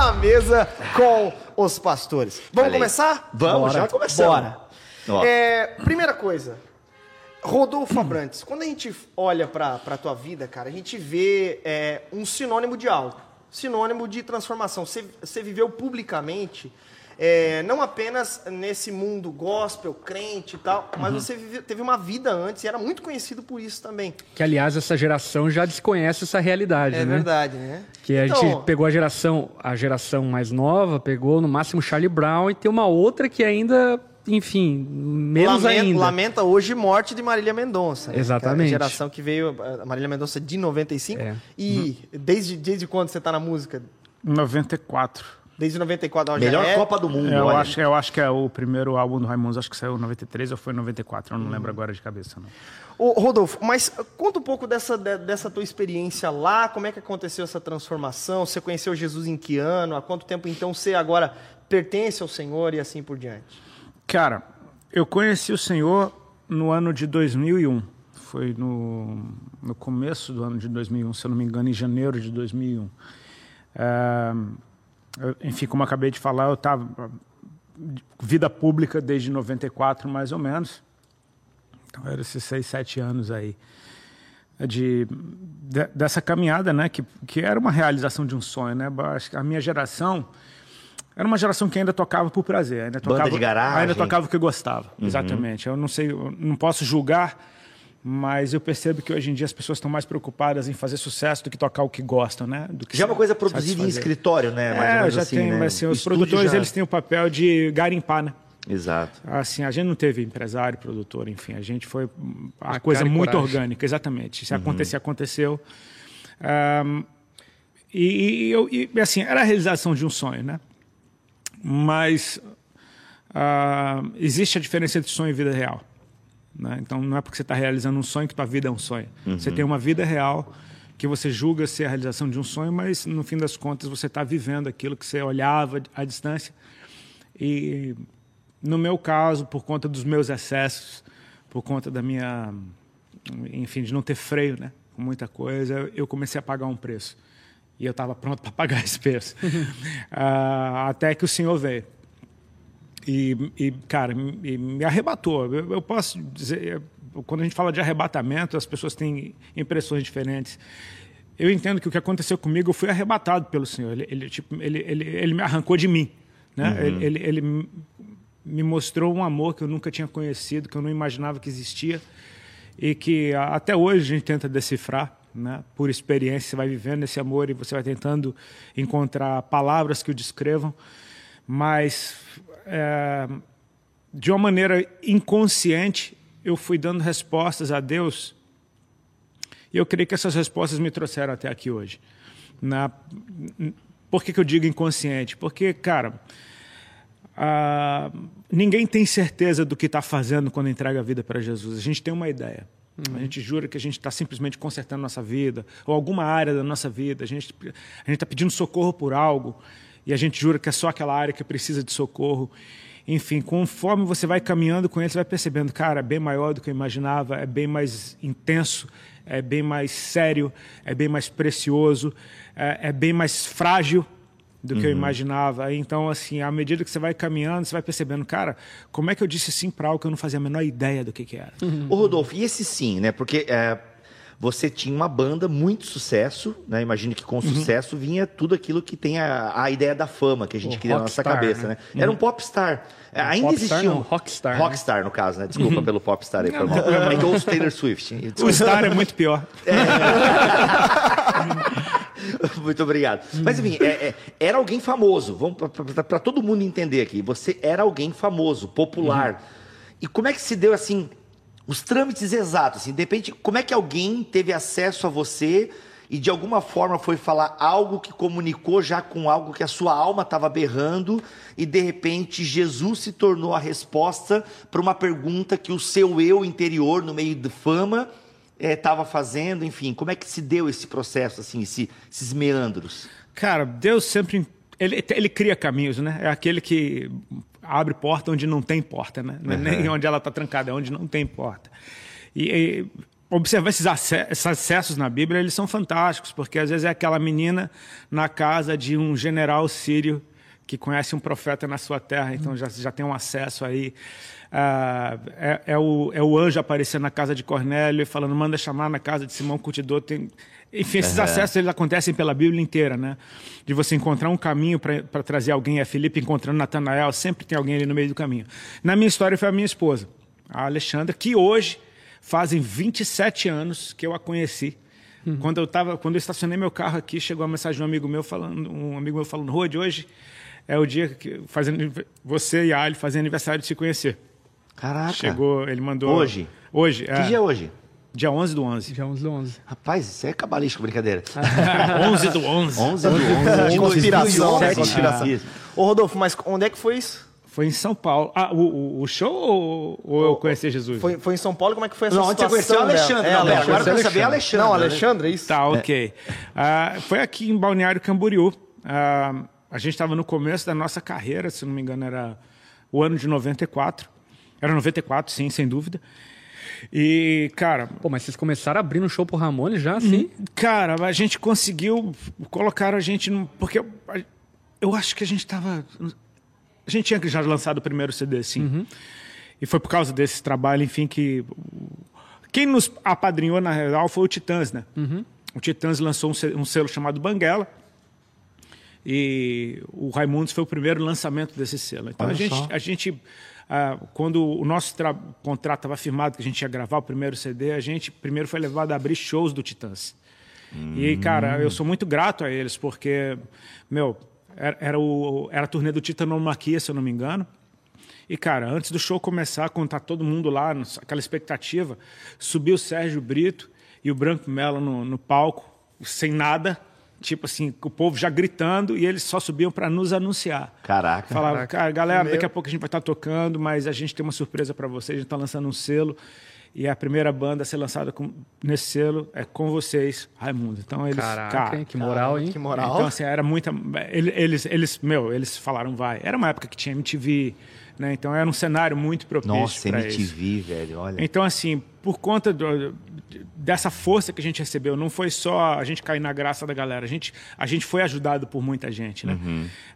na mesa com os pastores. Vamos aí. começar? Vamos, já começamos. Bora. É, primeira coisa, Rodolfo Abrantes, quando a gente olha pra, pra tua vida, cara, a gente vê é, um sinônimo de algo, sinônimo de transformação. Você viveu publicamente, é, não apenas nesse mundo gospel, crente e tal, mas Uhum. você vive- teve uma vida antes e era muito conhecido por isso também. Que, aliás, essa geração já desconhece essa realidade, É né? verdade, né? Que a Então, gente pegou a geração, a geração mais nova, pegou no máximo Charlie Brown e tem uma outra que ainda, enfim, menos lamenta, ainda. lamenta hoje morte de Marília Mendonça. né? Exatamente. A geração que veio, a Marília Mendonça de 95. É. E desde, desde quando você tá na música? 94. Desde 94 ó, já Melhor é- Copa do Mundo, Eu olha. acho, eu acho que é o primeiro álbum do Raimundos, acho que saiu em 93 ou foi em 94, eu não lembro agora de cabeça. Não. Ô, Rodolfo, mas conta um pouco dessa, de- dessa tua experiência lá, como é que aconteceu essa transformação? Você conheceu Jesus em que ano? Há quanto tempo então você agora pertence ao Senhor e assim por diante? Cara, eu conheci o Senhor no ano de 2001. Foi no, no começo do ano de 2001, se eu não me engano, em janeiro de 2001. É, eu- enfim, como acabei de falar, eu estava vida pública desde 94, mais ou menos. Então, eram esses seis, sete anos aí de, de- dessa caminhada, né? Que, que era uma realização de um sonho, né? Acho que a minha geração era uma geração que ainda tocava por prazer, ainda Banda tocava, de garagem. ainda tocava o que gostava. Exatamente. Eu não sei, eu não posso julgar, mas eu percebo que hoje em dia as pessoas estão mais preocupadas em fazer sucesso do que tocar o que gostam, né? Do que Já é uma coisa produzida em escritório, né? Mais ou É, menos já assim, tem, né? mas assim, os estúdio produtores já- eles têm o papel de garimpar, né? Exato. Assim, a gente não teve empresário, produtor, enfim, a gente foi a A coisa muito coragem. orgânica, exatamente. Se acontecer, aconteceu. Ahm, e, e eu, e, assim, era a realização de um sonho, né? Mas ah, existe a diferença entre sonho e vida real. Né? Então, não é porque você está realizando um sonho que tua vida é um sonho. Você tem uma vida real que você julga ser a realização de um sonho, mas no fim das contas você está vivendo aquilo que você olhava à distância. E no meu caso, por conta dos meus excessos, por conta da minha, enfim, de não ter freio, né, com muita coisa, eu comecei a pagar um preço. E eu estava pronto para pagar esse preço. Ah, até que o Senhor veio. E, e, cara, me, me arrebatou. Eu, eu posso dizer, quando a gente fala de arrebatamento, as pessoas têm impressões diferentes. Eu entendo que o que aconteceu comigo, eu fui arrebatado pelo Senhor. Ele, ele, tipo, ele, ele, ele me arrancou de mim. Né? Ele, ele, ele me mostrou um amor que eu nunca tinha conhecido, que eu não imaginava que existia e que até hoje a gente tenta decifrar, né? Por experiência, você vai vivendo esse amor e você vai tentando encontrar palavras que o descrevam, mas é, de uma maneira inconsciente eu fui dando respostas a Deus e eu creio que essas respostas me trouxeram até aqui hoje. Na, por que, que eu digo inconsciente? Porque, cara, ah, ninguém tem certeza do que está fazendo quando entrega a vida para Jesus. A gente tem uma ideia. A gente jura que a gente está simplesmente consertando nossa vida, ou alguma área da nossa vida. A gente a está pedindo socorro por algo, e a gente jura que é só aquela área que precisa de socorro. Enfim, conforme você vai caminhando com ele, você vai percebendo, cara, é bem maior do que eu imaginava, é bem mais intenso, é bem mais sério, é bem mais precioso, é, é bem mais frágil do que eu imaginava. Então, assim, à medida que você vai caminhando, você vai percebendo, cara, como é que eu disse sim para algo que eu não fazia a menor ideia do que, que era? Ô, Rodolfo, e esse sim, né? Porque é, você tinha uma banda, muito sucesso, né? Imagino que com Uhum. sucesso vinha tudo aquilo que tem a, a ideia da fama que a gente O cria na nossa rockstar, cabeça, né? né? Era um popstar. É, ainda popstar existia um... não, rockstar, né? Rockstar, no caso, né? Desculpa pelo popstar aí, foi mal. É que ouço Taylor Swift. O Star é muito pior. Muito obrigado. Mas enfim, é- é- era alguém famoso. Vamos para todo mundo entender aqui. Você era alguém famoso, popular. E como é que se deu assim os trâmites exatos? Assim, de repente, como é que alguém teve acesso a você e de alguma forma foi falar algo que comunicou já com algo que a sua alma estava berrando e de repente Jesus se tornou a resposta para uma pergunta que o seu eu interior, no meio de fama, estava fazendo, enfim, como é que se deu esse processo, assim, esse- esses meandros? Cara, Deus sempre. Ele, ele cria caminhos, né? É aquele que abre porta onde não tem porta, né? Não é nem onde ela está trancada, é onde não tem porta. E, e observar esses, ace- esses acessos na Bíblia, eles são fantásticos, porque às vezes é aquela menina na casa de um general sírio que conhece um profeta na sua terra, então já, já tem um acesso aí. Ah, é, é o, é o anjo aparecendo na casa de Cornélio e falando, manda chamar na casa de Simão Curtidor. Tem... Enfim, esses acessos eles acontecem pela Bíblia inteira, né? De você encontrar um caminho para trazer alguém, a Felipe encontrando Natanael, sempre tem alguém ali no meio do caminho. Na minha história foi a minha esposa, a Alexandra, que hoje fazem 27 anos que eu a conheci. Quando eu tava, quando eu estacionei meu carro aqui, chegou uma mensagem de um amigo meu falando, um amigo meu falando, Rod, hoje é o dia que fazendo, você e a Ali fazem aniversário de se conhecer. Caraca. Chegou, ele mandou. Hoje? Hoje, Que é, dia é hoje? dia 11 do 11. Já 11 do 11. Rapaz, isso é cabalístico, brincadeira. 11 do 11. 11 do 11 de Conspiração, 2011. né? Conspiração. Ô, Rodolfo, mas onde é que foi isso? Foi em São Paulo. Ah, o, o- o show ou, ou eu conheci Jesus? Foi, foi em São Paulo? Como é que foi essa Não, onde você situação conheceu o Alexandre? dela? Não, pera, agora eu quero Alexandre. saber Alexandre. Não, né? Alexandre, é isso? Tá, ok. Ah, foi aqui em Balneário Camboriú. Ah, a gente estava no começo da nossa carreira, se não me engano, era o ano de 94. Era 94, sim, sem dúvida. E, cara, Pô, mas vocês começaram abrindo show pro Ramones já, assim? Cara, a gente conseguiu colocar a gente num. Porque eu, eu acho que a gente estava. A gente tinha já lançado o primeiro CD, sim. E foi por causa desse trabalho, enfim, que. Quem nos apadrinhou, na real, foi o Titãs, né? O Titãs lançou um um selo chamado Banguela. E o Raimundos foi o primeiro lançamento desse selo. Então a gente, só. a gente ah, quando o nosso tra- contrato estava firmado, que a gente ia gravar o primeiro CD, a gente primeiro foi levado a abrir shows do Titãs. E, cara, eu sou muito grato a eles, porque, meu, era, era, o, era a turnê do Titanomaquia, se eu não me engano. E, cara, antes do show começar, quando tá todo mundo lá, aquela expectativa, subiu o Sérgio Brito e o Branco Melo no, no palco, sem nada, tipo assim, o povo já gritando, e eles só subiam para nos anunciar. Caraca. Falavam, cara, galera, daqui a pouco a gente vai estar tocando, mas a gente tem uma surpresa para vocês, a gente está lançando um selo. E a primeira banda a ser lançada com- nesse selo é com vocês, Raimundo. Então eles, Caraca, cara, hein? Que moral, hein? Que moral. então, assim, era muita. ele- Eles, eles, meu, eles falaram, vai. Era uma época que tinha MTV, né? Então era um cenário muito propício Nossa, para isso. MTV, velho, olha. Então, assim, por conta do- dessa força que a gente recebeu, não foi só a gente cair na graça da galera, a gente, a gente foi ajudado por muita gente, né?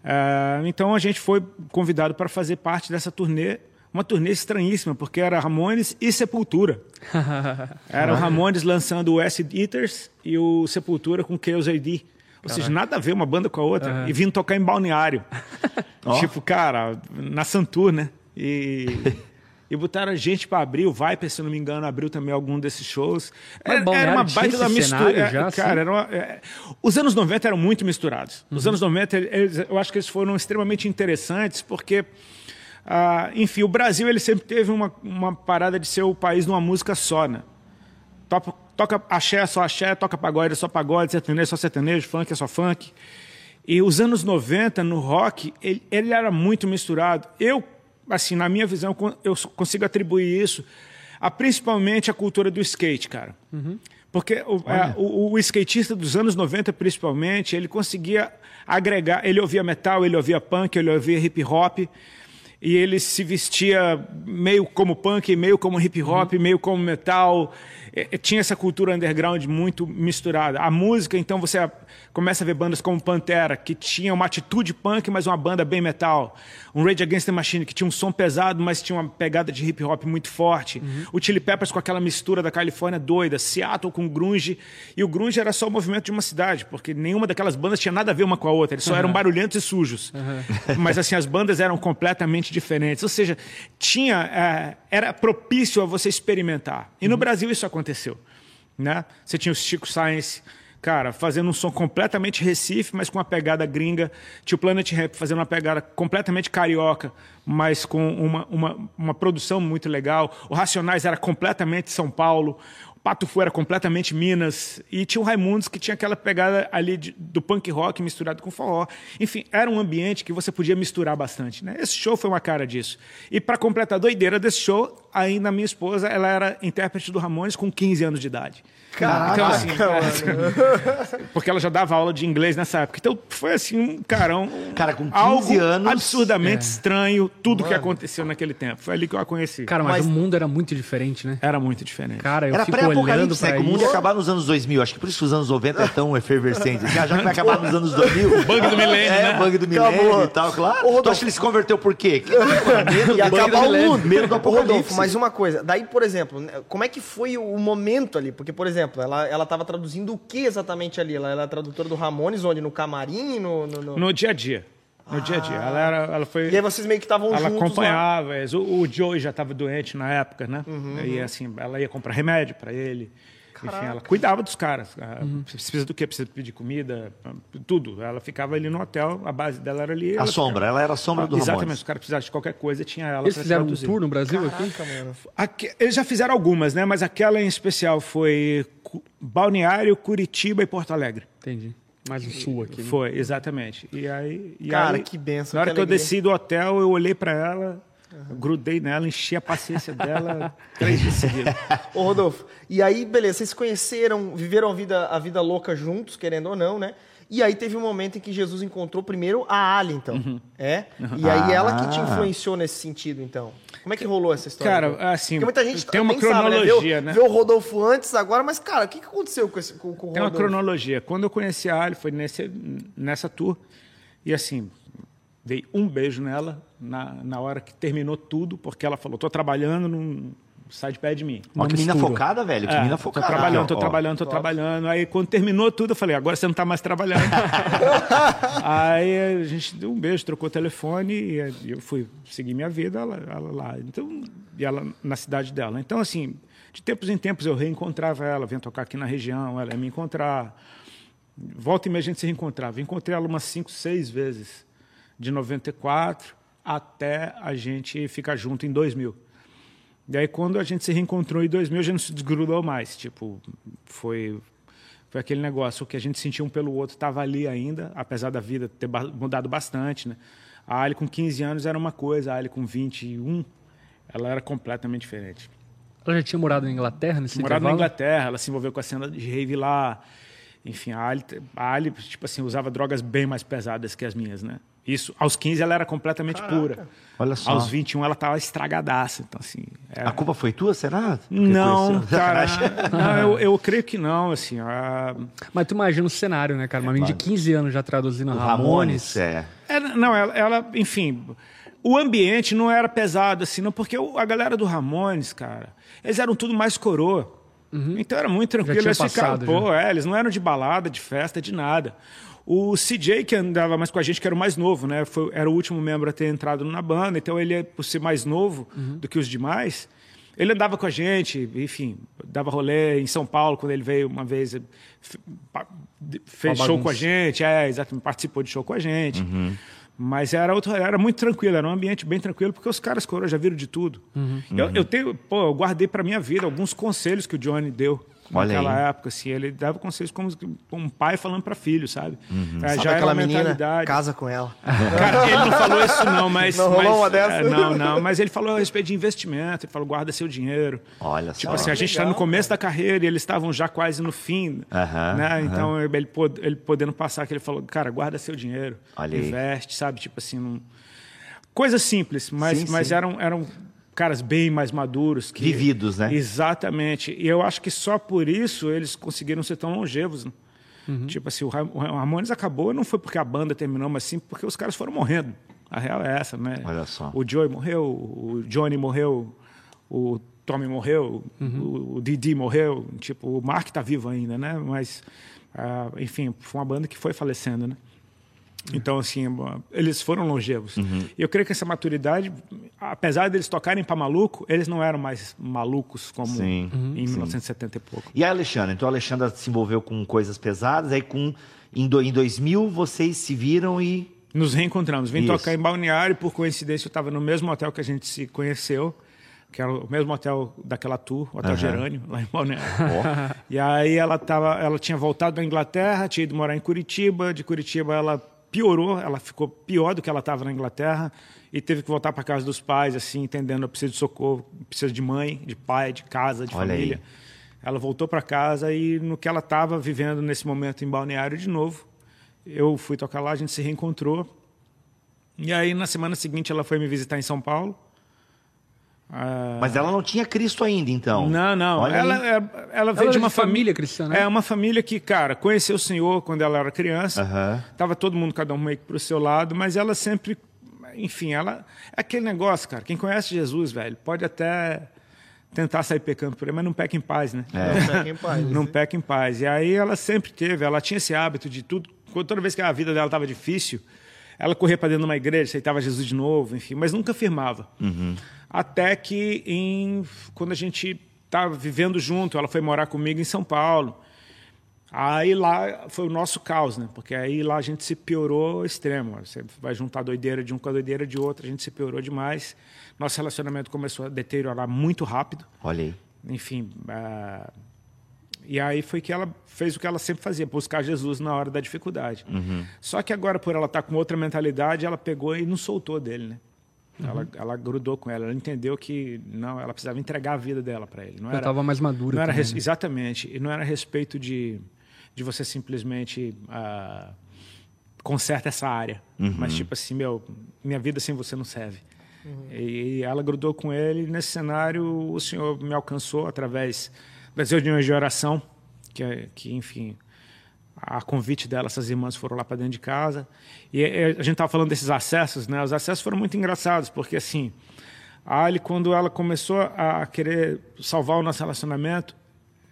Ah, então a gente foi convidado para fazer parte dessa turnê, uma turnê estranhíssima, porque era Ramones e Sepultura. Era o Ramones lançando o Acid Eaters e o Sepultura com Chaos AD. Ou seja, nada a ver uma banda com a outra. E vindo tocar em balneário. Tipo, cara, na Santur, né? E, e botaram a gente pra abrir. O Viper, se não me engano, abriu também algum desses shows. Mas Era, era uma baita da mistura. já, É, assim? cara, era uma- é, os anos 90 eram muito misturados. Uhum. Os anos 90, eles- eu acho que eles foram extremamente interessantes porque. Ah, enfim, o Brasil ele sempre teve uma, uma parada de ser o país de uma música só, né? Toca, toca axé só axé, toca pagode só pagode, sertanejo só sertanejo, funk é só funk. E os anos 90, no rock, ele, ele era muito misturado. Eu, assim, na minha visão, eu consigo atribuir isso a principalmente a cultura do skate, cara. Porque o, é, o- o skatista dos anos 90, principalmente, ele conseguia agregar, ele ouvia metal, ele ouvia punk, ele ouvia hip hop, e ele se vestia meio como punk, meio como hip hop, meio como metal. É, é, tinha essa cultura underground muito misturada. A música, então, você começa a ver bandas como Pantera, que tinha uma atitude punk, mas uma banda bem metal. Um Rage Against the Machine, que tinha um som pesado, mas tinha uma pegada de hip hop muito forte. O Chili Peppers com aquela mistura da Califórnia doida. Seattle com grunge. E o grunge era só o movimento de uma cidade, porque nenhuma daquelas bandas tinha nada a ver uma com a outra. Eles só eram barulhentos e sujos. Mas assim, as bandas eram completamente diferentes. Ou seja, tinha, eh, era propício a você experimentar. E no Brasil isso aconteceu. Né? Você tinha o Chico Science, cara, fazendo um som completamente Recife, mas com uma pegada gringa. Tinha o Planet Rap fazendo uma pegada completamente carioca, mas com uma, uma, uma produção muito legal. O Racionais era completamente São Paulo. Pato Fu era completamente Minas. E tinha o Raimundos, que tinha aquela pegada ali de- do punk rock misturado com forró. Enfim, era um ambiente que você podia misturar bastante. Né? Esse show foi uma cara disso. E para completar a doideira desse show, ainda minha esposa ela era intérprete do Ramones com 15 anos de idade. Caraca, Então, assim, mano. porque ela já dava aula de inglês nessa época. Então foi assim, um cara, um, Cara, com 15 algo anos- absurdamente estranho, tudo que aconteceu naquele tempo. Foi ali que eu a conheci. Cara, mas, Mas- o mundo era muito diferente, né? Era muito diferente. Cara, eu Era fico apocalipse, né? pra Que o mundo ia acabar nos anos 2000. Acho que por isso os anos 90 é tão efervescente. Já, já que vai acabar nos anos 2000. Bug do milênio, é, né? bug do milênio Acabou. e tal, claro. Ô, tu acha que ele se converteu por quê? Que- Medo, Ia bug acabar o mundo. Medo do apocalipse. Rodolfo, mas uma coisa. Daí, por exemplo, né, como é que foi o momento ali? Porque, por exemplo, ela, ela tava traduzindo o que exatamente ali? Ela era tradutora do Ramones, onde? No camarim? No, no- no- No dia a dia. No dia a dia. Ela, era, ela foi. E aí vocês meio que estavam Ela juntos lá. acompanhava. eles- O, o Joey já estava doente na época, né? Uhum, E assim, ela ia comprar remédio para ele. Enfim, ela cuidava dos caras. Ah, Uhum. Precisa do quê? Precisa pedir comida, tudo. Ela ficava ali no hotel, a base dela era ali. A ela sombra, ficava- ela era a sombra do Exatamente, Ramones. os caras precisavam de qualquer coisa, tinha ela. Eles fizeram um tour no Brasil aqui? Caraca, mano. Aqui- eles já fizeram algumas, né? Mas aquela em especial foi Balneário, Curitiba e Porto Alegre. Entendi. Mais o sul aqui. né? Foi, exatamente. E aí. e Cara, aí, que bênção, Na hora que que, eu desci do hotel, eu olhei pra ela, grudei nela, enchi a paciência dela três dias seguidos. Ô, Rodolfo, e aí, beleza, vocês se conheceram, viveram a vida, a vida louca juntos, querendo ou não, né? E aí teve um momento em que Jesus encontrou primeiro a Ali, então. Uhum. É? E aí ela que te Ah. influenciou nesse sentido, então. Como é que rolou essa história? Cara, Rodolfo? assim, Porque muita gente tem uma nem sabe, cronologia, Vê, né? o- vê o Rodolfo antes, agora, mas, cara, o que, aconteceu com, esse, com, com o Tem uma Rodolfo? cronologia. Quando eu conheci a Ali, foi nesse, nessa tour. E assim, dei um beijo nela na, na hora que terminou tudo, porque ela falou: tô trabalhando, não sai de pé de mim. Ó, que menina mistura. focada, velho. Que É, menina tô focada. trabalhando, tô Ó, trabalhando, tô trabalhando. Aí quando terminou tudo, eu falei, agora você não tá mais trabalhando. aí a gente deu um beijo, trocou o telefone e eu fui seguir minha vida ela, ela lá. Então, e ela na cidade dela. Então, assim, de tempos em tempos eu reencontrava ela, vinha tocar aqui na região, ela ia me encontrar. Volta e meia a gente se reencontrava. Encontrei ela umas cinco, seis vezes, de 94 até a gente ficar junto em 2000. E aí, quando a gente se reencontrou em 2000, a gente não se desgrudou mais. Tipo, foi, foi aquele negócio, o que a gente sentia um pelo outro estava ali ainda, apesar da vida ter mudado bastante, né? A Ali com 15 anos era uma coisa, a Ali com 21, ela era completamente diferente. Ela já tinha morado na Inglaterra nesse Morava na? Inglaterra, ela se envolveu com a cena de rave lá. Enfim, a Ali, a Ali, tipo assim, usava drogas bem mais pesadas que as minhas, né? Isso, aos 15 ela era completamente pura. Olha só. Aos 21 ela tava estragadaça, então assim... era- A culpa foi tua, será? Porque Não, cara, não, eu, eu creio que não, assim, a- Mas tu imagina o cenário, né, cara? Uma menina de 15 anos já traduzindo O Ramones. Ramones, é. É, não, ela, ela, enfim, o ambiente não era pesado assim, não, porque o- a galera do Ramones, cara, eles eram tudo mais coroa. Então era muito tranquilo. tinha Eles ficavam, pô, é, eles não eram de balada, de festa, de nada. O CJ, que andava mais com a gente, que era o mais novo, né? Foi, era o último membro a ter entrado na banda, então ele, por ser mais novo do que os demais, ele andava com a gente, enfim, dava rolê em São Paulo, quando ele veio uma vez, fez show com a gente, é, exatamente, participou de show com a gente. Mas era, outro, era muito tranquilo, era um ambiente bem tranquilo, porque os caras coroa já viram de tudo. Eu, eu tenho, pô, eu guardei para minha vida alguns conselhos que o Johnny deu Olha naquela aí. época, assim, ele dava conselhos como um pai falando para filho, sabe? É, Sabe já era aquela menina? mentalidade. Casa com ela. Cara, ele não falou isso não, mas... Não rolou mas, uma dessa? é, não, não, mas ele falou a respeito de investimento, ele falou guarda seu dinheiro. Olha Tipo só. assim, a gente está no começo da carreira e eles estavam já quase no fim, Aham, né? Então ele, pod- ele podendo passar, que ele falou, cara, guarda seu dinheiro, Olha aí. investe, sabe? Tipo assim, não... coisas simples, mas, Sim, mas sim. eram eram caras bem mais maduros, que... Vividos, né? Exatamente. E eu acho que só por isso eles conseguiram ser tão longevos. né? Uhum. Tipo assim, o Ra- o Ramones acabou não foi porque a banda terminou, mas sim porque os caras foram morrendo. A real é essa, né? Olha só. O Joey morreu, o Johnny morreu, o Tommy morreu, o, o Didi morreu. Tipo, o Mark tá vivo ainda, né? Mas, ah, enfim, foi uma banda que foi falecendo, né? Então, assim, eles foram longevos. Uhum. Eu creio que essa maturidade, apesar deles tocarem para maluco, eles não eram mais malucos como Sim, em 1970 e pouco. E a Alexandra? Então a Alexandra se envolveu com coisas pesadas, aí com em, do- em 2000 vocês se viram e Nos reencontramos. Vim Isso. tocar em Balneário, por coincidência eu estava no mesmo hotel que a gente se conheceu, que era o mesmo hotel daquela tour, o Hotel Aham. Gerânio, lá em Balneário. e aí ela, tava, ela tinha voltado da Inglaterra, tinha ido morar em Curitiba, de Curitiba ela piorou, ela ficou pior do que ela estava na Inglaterra e teve que voltar para casa dos pais, assim, entendendo, eu preciso de socorro, preciso de mãe, de pai, de casa, de Olha aí. família. Ela voltou para casa e no que ela estava vivendo nesse momento em Balneário de novo, eu fui tocar lá, a gente se reencontrou. E aí na semana seguinte ela foi me visitar em São Paulo. Ah, Mas ela não tinha Cristo ainda, então. não, não. Olha Ela, é- ela veio Ela de uma de família cristã, né? É uma família que, cara, conheceu o Senhor quando ela era criança. Aham. Tava todo mundo, cada um meio que pro seu lado, mas ela sempre. Enfim, ela. É aquele negócio, cara. Quem conhece Jesus, velho, pode até tentar sair pecando por aí, mas não peca em paz, né? Não peca em paz, não né? peca em paz. E aí ela sempre teve, ela tinha esse hábito de tudo. quando- Toda vez que a vida dela estava difícil, ela corria para dentro de uma igreja, aceitava Jesus de novo, enfim, mas nunca firmava. Até que em, quando a gente estava vivendo junto, ela foi morar comigo em São Paulo. Aí lá foi o nosso caos, né? Porque aí lá a gente se piorou ao extremo. Você vai juntar a doideira de um com a doideira de outro, a gente se piorou demais. Nosso relacionamento começou a deteriorar muito rápido. Olha aí. Enfim, ah, e aí foi que ela fez o que ela sempre fazia, buscar Jesus na hora da dificuldade. Só que agora, por ela estar com outra mentalidade, ela pegou e não soltou dele, né? Ela, ela grudou com ela, ela entendeu que não, ela precisava entregar a vida dela para ele. Não Ela era, tava mais madura não era também, né? Exatamente. E não era a respeito de, de você simplesmente ah, conserta essa área. Mas tipo assim, meu, minha vida sem você não serve. E, e ela grudou com ele. E nesse cenário, o Senhor me alcançou através das reuniões de oração, que, é- que enfim, a convite dela, essas irmãs foram lá para dentro de casa. E eh, a gente estava falando desses acessos, né? Os acessos foram muito engraçados, porque assim, a Ali, quando ela começou a querer salvar o nosso relacionamento,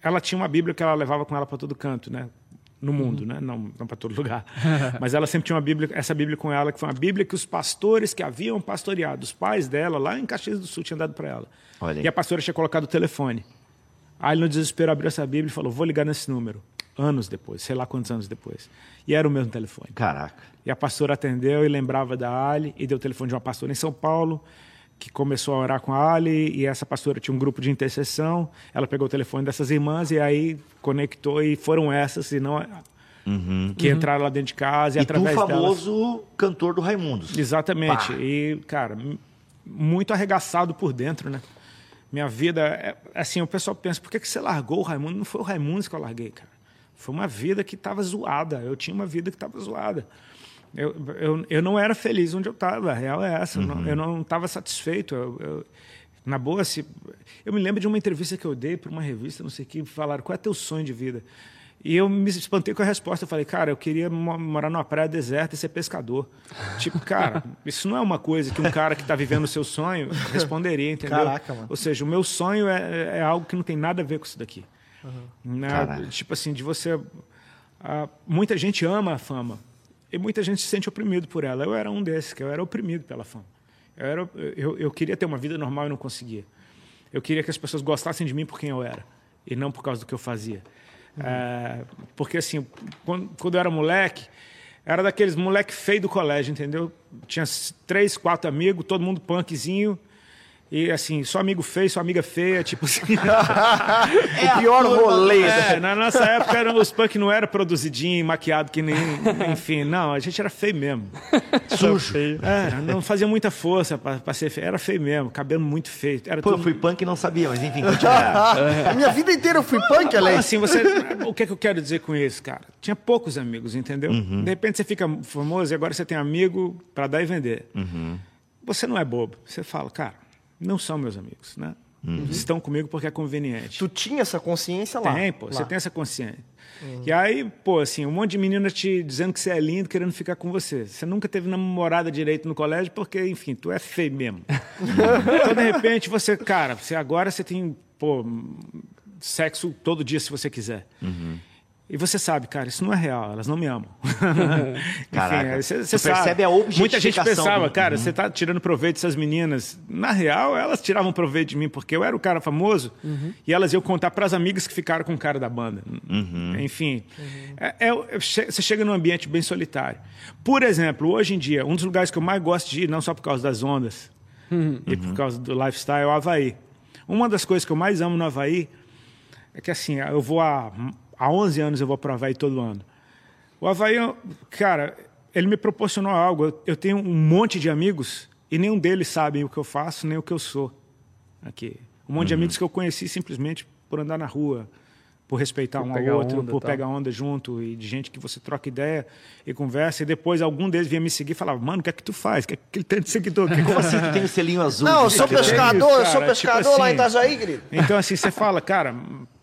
ela tinha uma Bíblia que ela levava com ela para todo canto, né? No mundo, né? Não, não para todo lugar. Mas ela sempre tinha uma Bíblia, essa Bíblia com ela, que foi uma Bíblia que os pastores que haviam pastoreado, os pais dela, lá em Caxias do Sul, tinham dado para ela. Olha. E a pastora tinha colocado o telefone. Aí, no desespero, abriu essa Bíblia e falou: Vou ligar nesse número. Anos depois, sei lá quantos anos depois. E era o mesmo telefone. Caraca. E a pastora atendeu e lembrava da Ali e deu o telefone de uma pastora em São Paulo que começou a orar com a Ali e essa pastora tinha um grupo de intercessão. Ela pegou o telefone dessas irmãs e aí conectou e foram essas e não que entraram lá dentro de casa e, E tu, através delas. famoso cantor do Raimundos. Exatamente. Pá. E, cara, muito arregaçado por dentro, né? Minha vida, é- assim, o pessoal pensa, por que, que você largou o Raimundo? Não foi o Raimundo que eu larguei, cara. Foi uma vida que estava zoada. Eu tinha uma vida que estava zoada. Eu, eu, eu não era feliz onde eu estava, a real é essa. Eu não- Eu não estava satisfeito. Eu, eu- na boa, se, eu me lembro de uma entrevista que eu dei para uma revista, não sei o que, falaram, qual é teu sonho de vida? E eu me espantei com a resposta. Eu falei, cara, eu queria mo- morar numa praia deserta e ser pescador. tipo, cara, isso não é uma coisa que um cara que está vivendo o seu sonho responderia, entendeu? Caraca, mano. Ou seja, o meu sonho é, é algo que não tem nada a ver com isso daqui. Né? Caraca. Tipo assim, de você. ah, muita gente ama a fama e muita gente se sente oprimido por ela. Eu era um desses, que eu era oprimido pela fama. Eu, era, eu, eu queria ter uma vida normal e não conseguia. Eu queria que as pessoas gostassem de mim por quem eu era e não por causa do que eu fazia. É, porque assim, quando, quando eu era moleque, era daqueles moleque feio do colégio, entendeu? Tinha três, quatro amigos, todo mundo punkzinho. E assim, só amigo feio, só amiga feia, tipo assim. o pior rolê. É, na nossa época eram, os punk não era produzidinho, maquiado que nem. Enfim, não, a gente era feio mesmo. Sujo. É, não fazia muita força pra, pra ser feio. Era feio mesmo, cabelo muito feio. Era Pô, eu fui punk e não sabia, mas enfim, continua. A minha vida inteira eu fui punk, Alex. assim, você, o que, é que eu quero dizer com isso, cara? Tinha poucos amigos, entendeu? De repente você fica famoso e agora você tem amigo para dar e vender. Você não é bobo. Você fala, cara, não são meus amigos, né? Estão comigo porque é conveniente. Tu tinha essa consciência lá. Tem, pô, lá. você tem essa consciência. E aí, pô, assim, um monte de menina te dizendo que você é lindo, querendo ficar com você. Você nunca teve namorada direito no colégio porque, enfim, tu é feio mesmo. então, de repente, você, cara, você agora você tem, pô, sexo todo dia se você quiser. E você sabe, cara, isso não é real, elas não me amam. Caraca. aí você, sabe. percebe a Muita gente objetificação pensava, do- cara, você tá tirando proveito dessas meninas. Na real, elas tiravam proveito de mim porque eu era o cara famoso e elas iam contar para as amigas que ficaram com o cara da banda. Enfim, é- é- che- você chega num ambiente bem solitário. Por exemplo, hoje em dia, um dos lugares que eu mais gosto de ir, não só por causa das ondas e por causa do lifestyle, é o Havaí. Uma das coisas que eu mais amo no Havaí é que assim, eu vou há, há 11 anos eu vou para o Havaí todo ano. O Havaí, cara, ele me proporcionou algo. Eu- tenho um monte de amigos e nenhum deles sabe o que eu faço, nem o que eu sou aqui. Um monte de amigos que eu conheci simplesmente por andar na rua, por respeitar Por um ao outro, onda por tal. pegar onda junto e de gente que você troca ideia e conversa. E depois algum deles vinha me seguir e falava, mano, o que é que tu faz? O que é que ele tem de seguidor? O que é que Como assim tu tem o selinho azul? Não, eu sou pescador, eu sou cara, pescador tipo lá em assim, Itajaí, querido. Então, assim, você fala, cara,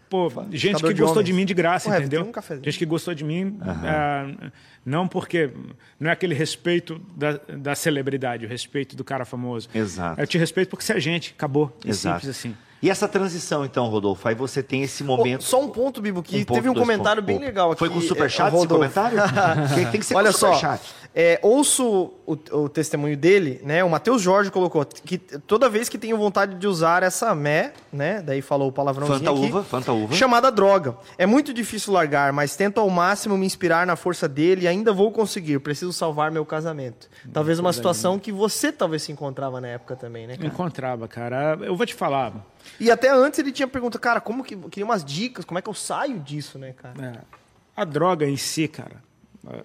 pô, gente que de gostou homens. de mim de graça, Ué, entendeu? um gente que gostou de mim, ah, não porque. Não é aquele respeito da, da celebridade, o respeito do cara famoso. Exato. Eu te respeito porque você é gente, acabou. É Exato. simples assim. E essa transição, então, Rodolfo? Aí você tem esse momento. só um ponto, Bibo, que Um ponto, teve um comentário pontos. bem legal aqui. Foi com é, superchat esse Rodolfo. comentário? Tem que ser Olha com só, superchat. É, ouço o, o testemunho dele, né? O Matheus Jorge colocou que toda vez que tenho vontade de usar essa mé, né? Daí falou o palavrãozinho Fanta aqui, uva, Fanta uva. chamada droga. É muito difícil largar, mas tento ao máximo me inspirar na força dele e ainda vou conseguir. Preciso salvar meu casamento. Talvez uma situação que você talvez se encontrava na época também, né, cara? Encontrava, cara. Eu vou te falar. E até antes ele tinha perguntado, cara, como que queria umas dicas, como é que eu saio disso, né, cara? é, a droga em si, cara, é,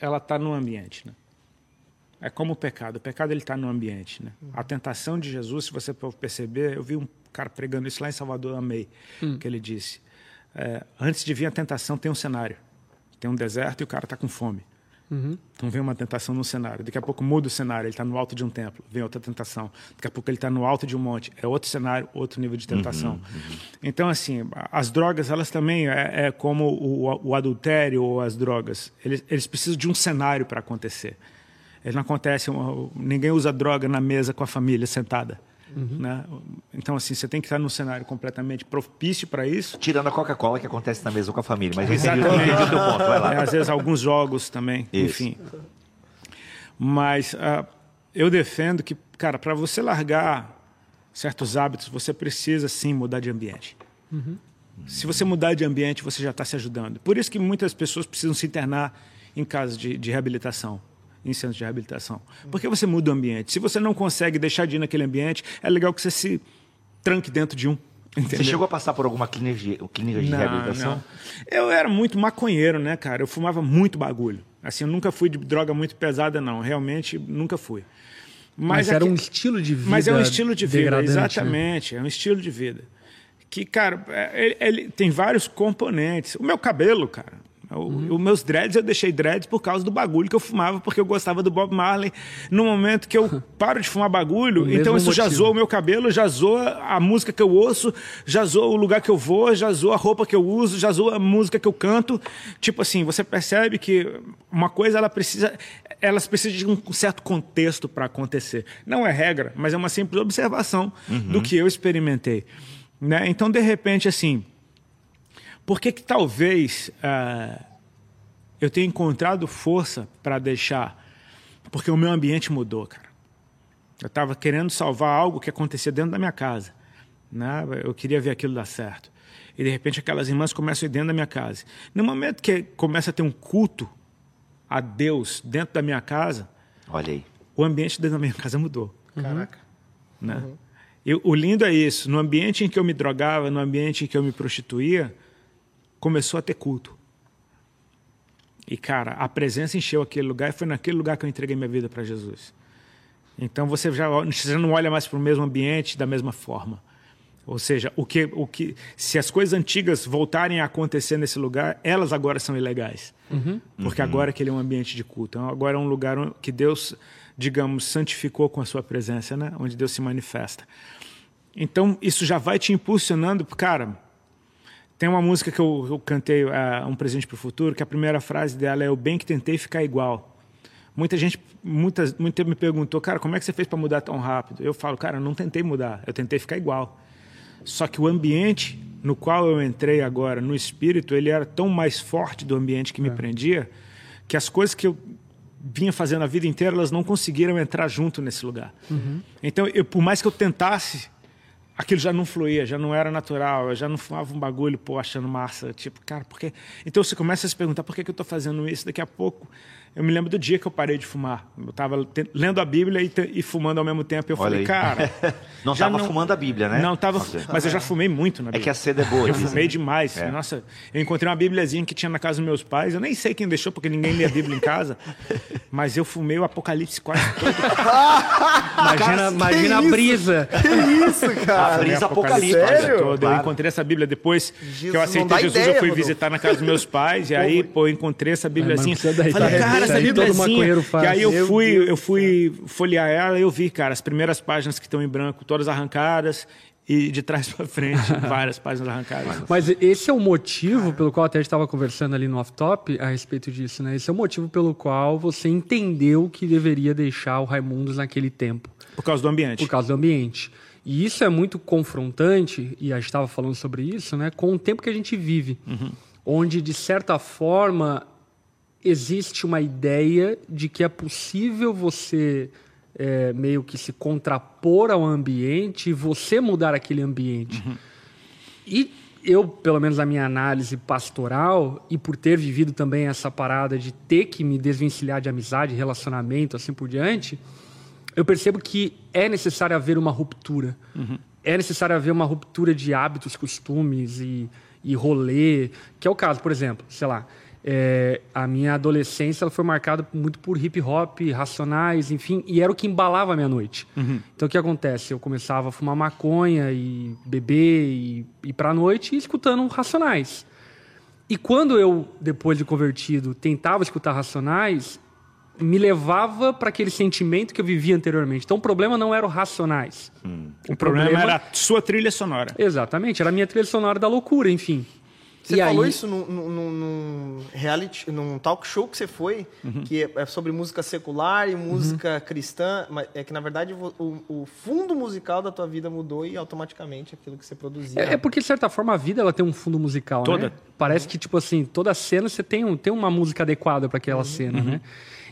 ela está no ambiente, né? É como o pecado. O pecado ele está no ambiente, né? A tentação de Jesus, se você perceber, eu vi um cara pregando isso lá em Salvador, amei, que ele disse. é, antes de vir a tentação, tem um cenário. Tem um deserto e o cara está com fome. Então vem uma tentação no cenário. Daqui a pouco muda o cenário, ele está no alto de um templo, vem outra tentação. Daqui a pouco ele está no alto de um monte, é outro cenário, outro nível de tentação. Então, assim, as drogas, elas também é, é como o, o adultério ou as drogas. Eles, eles precisam de um cenário para acontecer. Ele não acontece, ninguém usa droga na mesa com a família sentada. Né? Então, assim, você tem que estar num cenário completamente propício para isso. Tirando a Coca-Cola que acontece na mesa com a família. Mas eu entendi, eu Exatamente. entendi o teu ponto. Vai lá. É, às vezes alguns jogos também, Isso. enfim. Mas ah, eu defendo que, cara, para você largar certos hábitos, você precisa sim mudar de ambiente. Se você mudar de ambiente, você já está se ajudando. Por isso que muitas pessoas precisam se internar em casos de, de reabilitação, em centros de reabilitação. Porque você muda o ambiente. Se você não consegue deixar de ir naquele ambiente, é legal que você se tranque dentro de um. Você entendeu? chegou a passar por alguma clínica de, clínica de reabilitação? não. Eu era muito maconheiro, né, cara? Eu fumava muito bagulho. Assim, eu nunca fui de droga muito pesada, não. Realmente, nunca fui. Mas, era aqui- um estilo de vida. Mas é um estilo de vida, né? exatamente. É um estilo de vida. Que, cara, é- ele, ele tem vários componentes. O meu cabelo, cara. O- Os meus dreads, eu deixei dreads por causa do bagulho que eu fumava, porque eu gostava do Bob Marley. No momento que eu paro de fumar bagulho, então isso já motivo. zoa o meu cabelo, já zoa a música que eu ouço, já zoa o lugar que eu vou, já zoa a roupa que eu uso, já zoa a música que eu canto. Tipo assim, você percebe que uma coisa ela precisa, elas precisam de um certo contexto para acontecer. Não é regra, mas é uma simples observação do que eu experimentei. Né? Então, de repente, assim, por que que talvez ah, eu tenha encontrado força para deixar? Porque o meu ambiente mudou, cara. Eu estava querendo salvar algo que acontecia dentro da minha casa. Né? Eu queria ver aquilo dar certo. E de repente aquelas irmãs começam a ir dentro da minha casa. No momento que começa a ter um culto a Deus dentro da minha casa, Olha aí. o ambiente dentro da minha casa mudou. Caraca. Né? E o lindo é isso. No ambiente em que eu me drogava, no ambiente em que eu me prostituía, começou a ter culto. E, cara, a presença encheu aquele lugar e foi naquele lugar que eu entreguei minha vida para Jesus. Então você já, você já não olha mais para o mesmo ambiente da mesma forma. Ou seja, o que, o que, se as coisas antigas voltarem a acontecer nesse lugar, elas agora são ilegais. Porque agora que ele é um ambiente de culto. Então, agora é um lugar que Deus, digamos, santificou com a sua presença, né? onde Deus se manifesta. Então, isso já vai te impulsionando. Cara, tem uma música que eu, eu cantei, uh, Um Presente para o Futuro, que a primeira frase dela é: O bem que tentei ficar igual. Muita gente muita, muita me perguntou, cara, como é que você fez para mudar tão rápido? Eu falo, cara, eu não tentei mudar, eu tentei ficar igual. Só que o ambiente no qual eu entrei agora, no espírito, ele era tão mais forte do ambiente que me prendia, que as coisas que eu vinha fazendo a vida inteira, elas não conseguiram entrar junto nesse lugar. Então, eu, por mais que eu tentasse, aquilo já não fluía, já não era natural, eu já não fumava um bagulho, pô, achando massa. Tipo, cara, por quê? Então você começa a se perguntar por que, que eu estou fazendo isso. Daqui a pouco Eu me lembro do dia que eu parei de fumar. Eu estava lendo a Bíblia e, e fumando ao mesmo tempo. Eu Olha falei, aí. cara. Não estava fumando a Bíblia, né? Não, estava. Mas eu já fumei muito na É Bíblia. que a seda é boa. Eu dizem. fumei demais. É. Nossa, eu encontrei uma Bíbliazinha que tinha na casa dos meus pais. Eu nem sei quem deixou, porque ninguém lê a Bíblia em casa. Mas eu fumei o Apocalipse quase todo. Imagina, imagina a brisa. Que isso, cara? A brisa Apocalipse. Sério? todo. Eu Claro. encontrei essa Bíblia depois que Jesus, eu não aceitei Jesus. ideia, eu fui Rodolfo. visitar na casa dos meus pais. e aí, pô, eu encontrei essa Bíbliazinha. Falei, cara, essa aí todo Bíbliazinha. maconheiro faz. E aí eu Meu fui, Deus eu fui folhear ela e eu vi, cara, as primeiras páginas que estão em branco, todas arrancadas. E de trás para frente, várias páginas arrancadas. Mas esse é o motivo pelo qual até a gente estava conversando ali no off-top a respeito disso, né? Esse é o motivo pelo qual você entendeu que deveria deixar o Raimundos naquele tempo, Por causa do ambiente. por causa do ambiente. E isso é muito confrontante, e a gente estava falando sobre isso, né? Com o tempo que a gente vive, onde, de certa forma, existe uma ideia de que é possível você é, meio que se contrapor ao ambiente e você mudar aquele ambiente. E eu, pelo menos na minha análise pastoral, e por ter vivido também essa parada de ter que me desvencilhar de amizade, relacionamento, assim por diante, eu percebo que é necessário haver uma ruptura. É necessário haver uma ruptura de hábitos, costumes e, e rolê, que é o caso, por exemplo, sei lá, é, a minha adolescência ela foi marcada muito por hip hop, racionais, enfim, e era o que embalava a minha noite. Então o que acontece? Eu começava a fumar maconha e beber e ir pra noite e escutando racionais. E quando eu, depois de convertido, tentava escutar racionais, me levava para aquele sentimento que eu vivia anteriormente. Então o problema não era o racionais. O problema era a sua trilha sonora. Exatamente, era a minha trilha sonora da loucura, enfim. Você E falou aí- isso num, num- num- reality, num talk show que você foi, Uhum. que é- é sobre música secular e música cristã, mas é que na verdade o, o fundo musical da tua vida mudou e automaticamente aquilo que você produzia. É, é porque, de certa forma, a vida ela tem um fundo musical, Toda. né? Parece que, tipo assim, toda cena você tem, um, tem uma música adequada para aquela cena, né?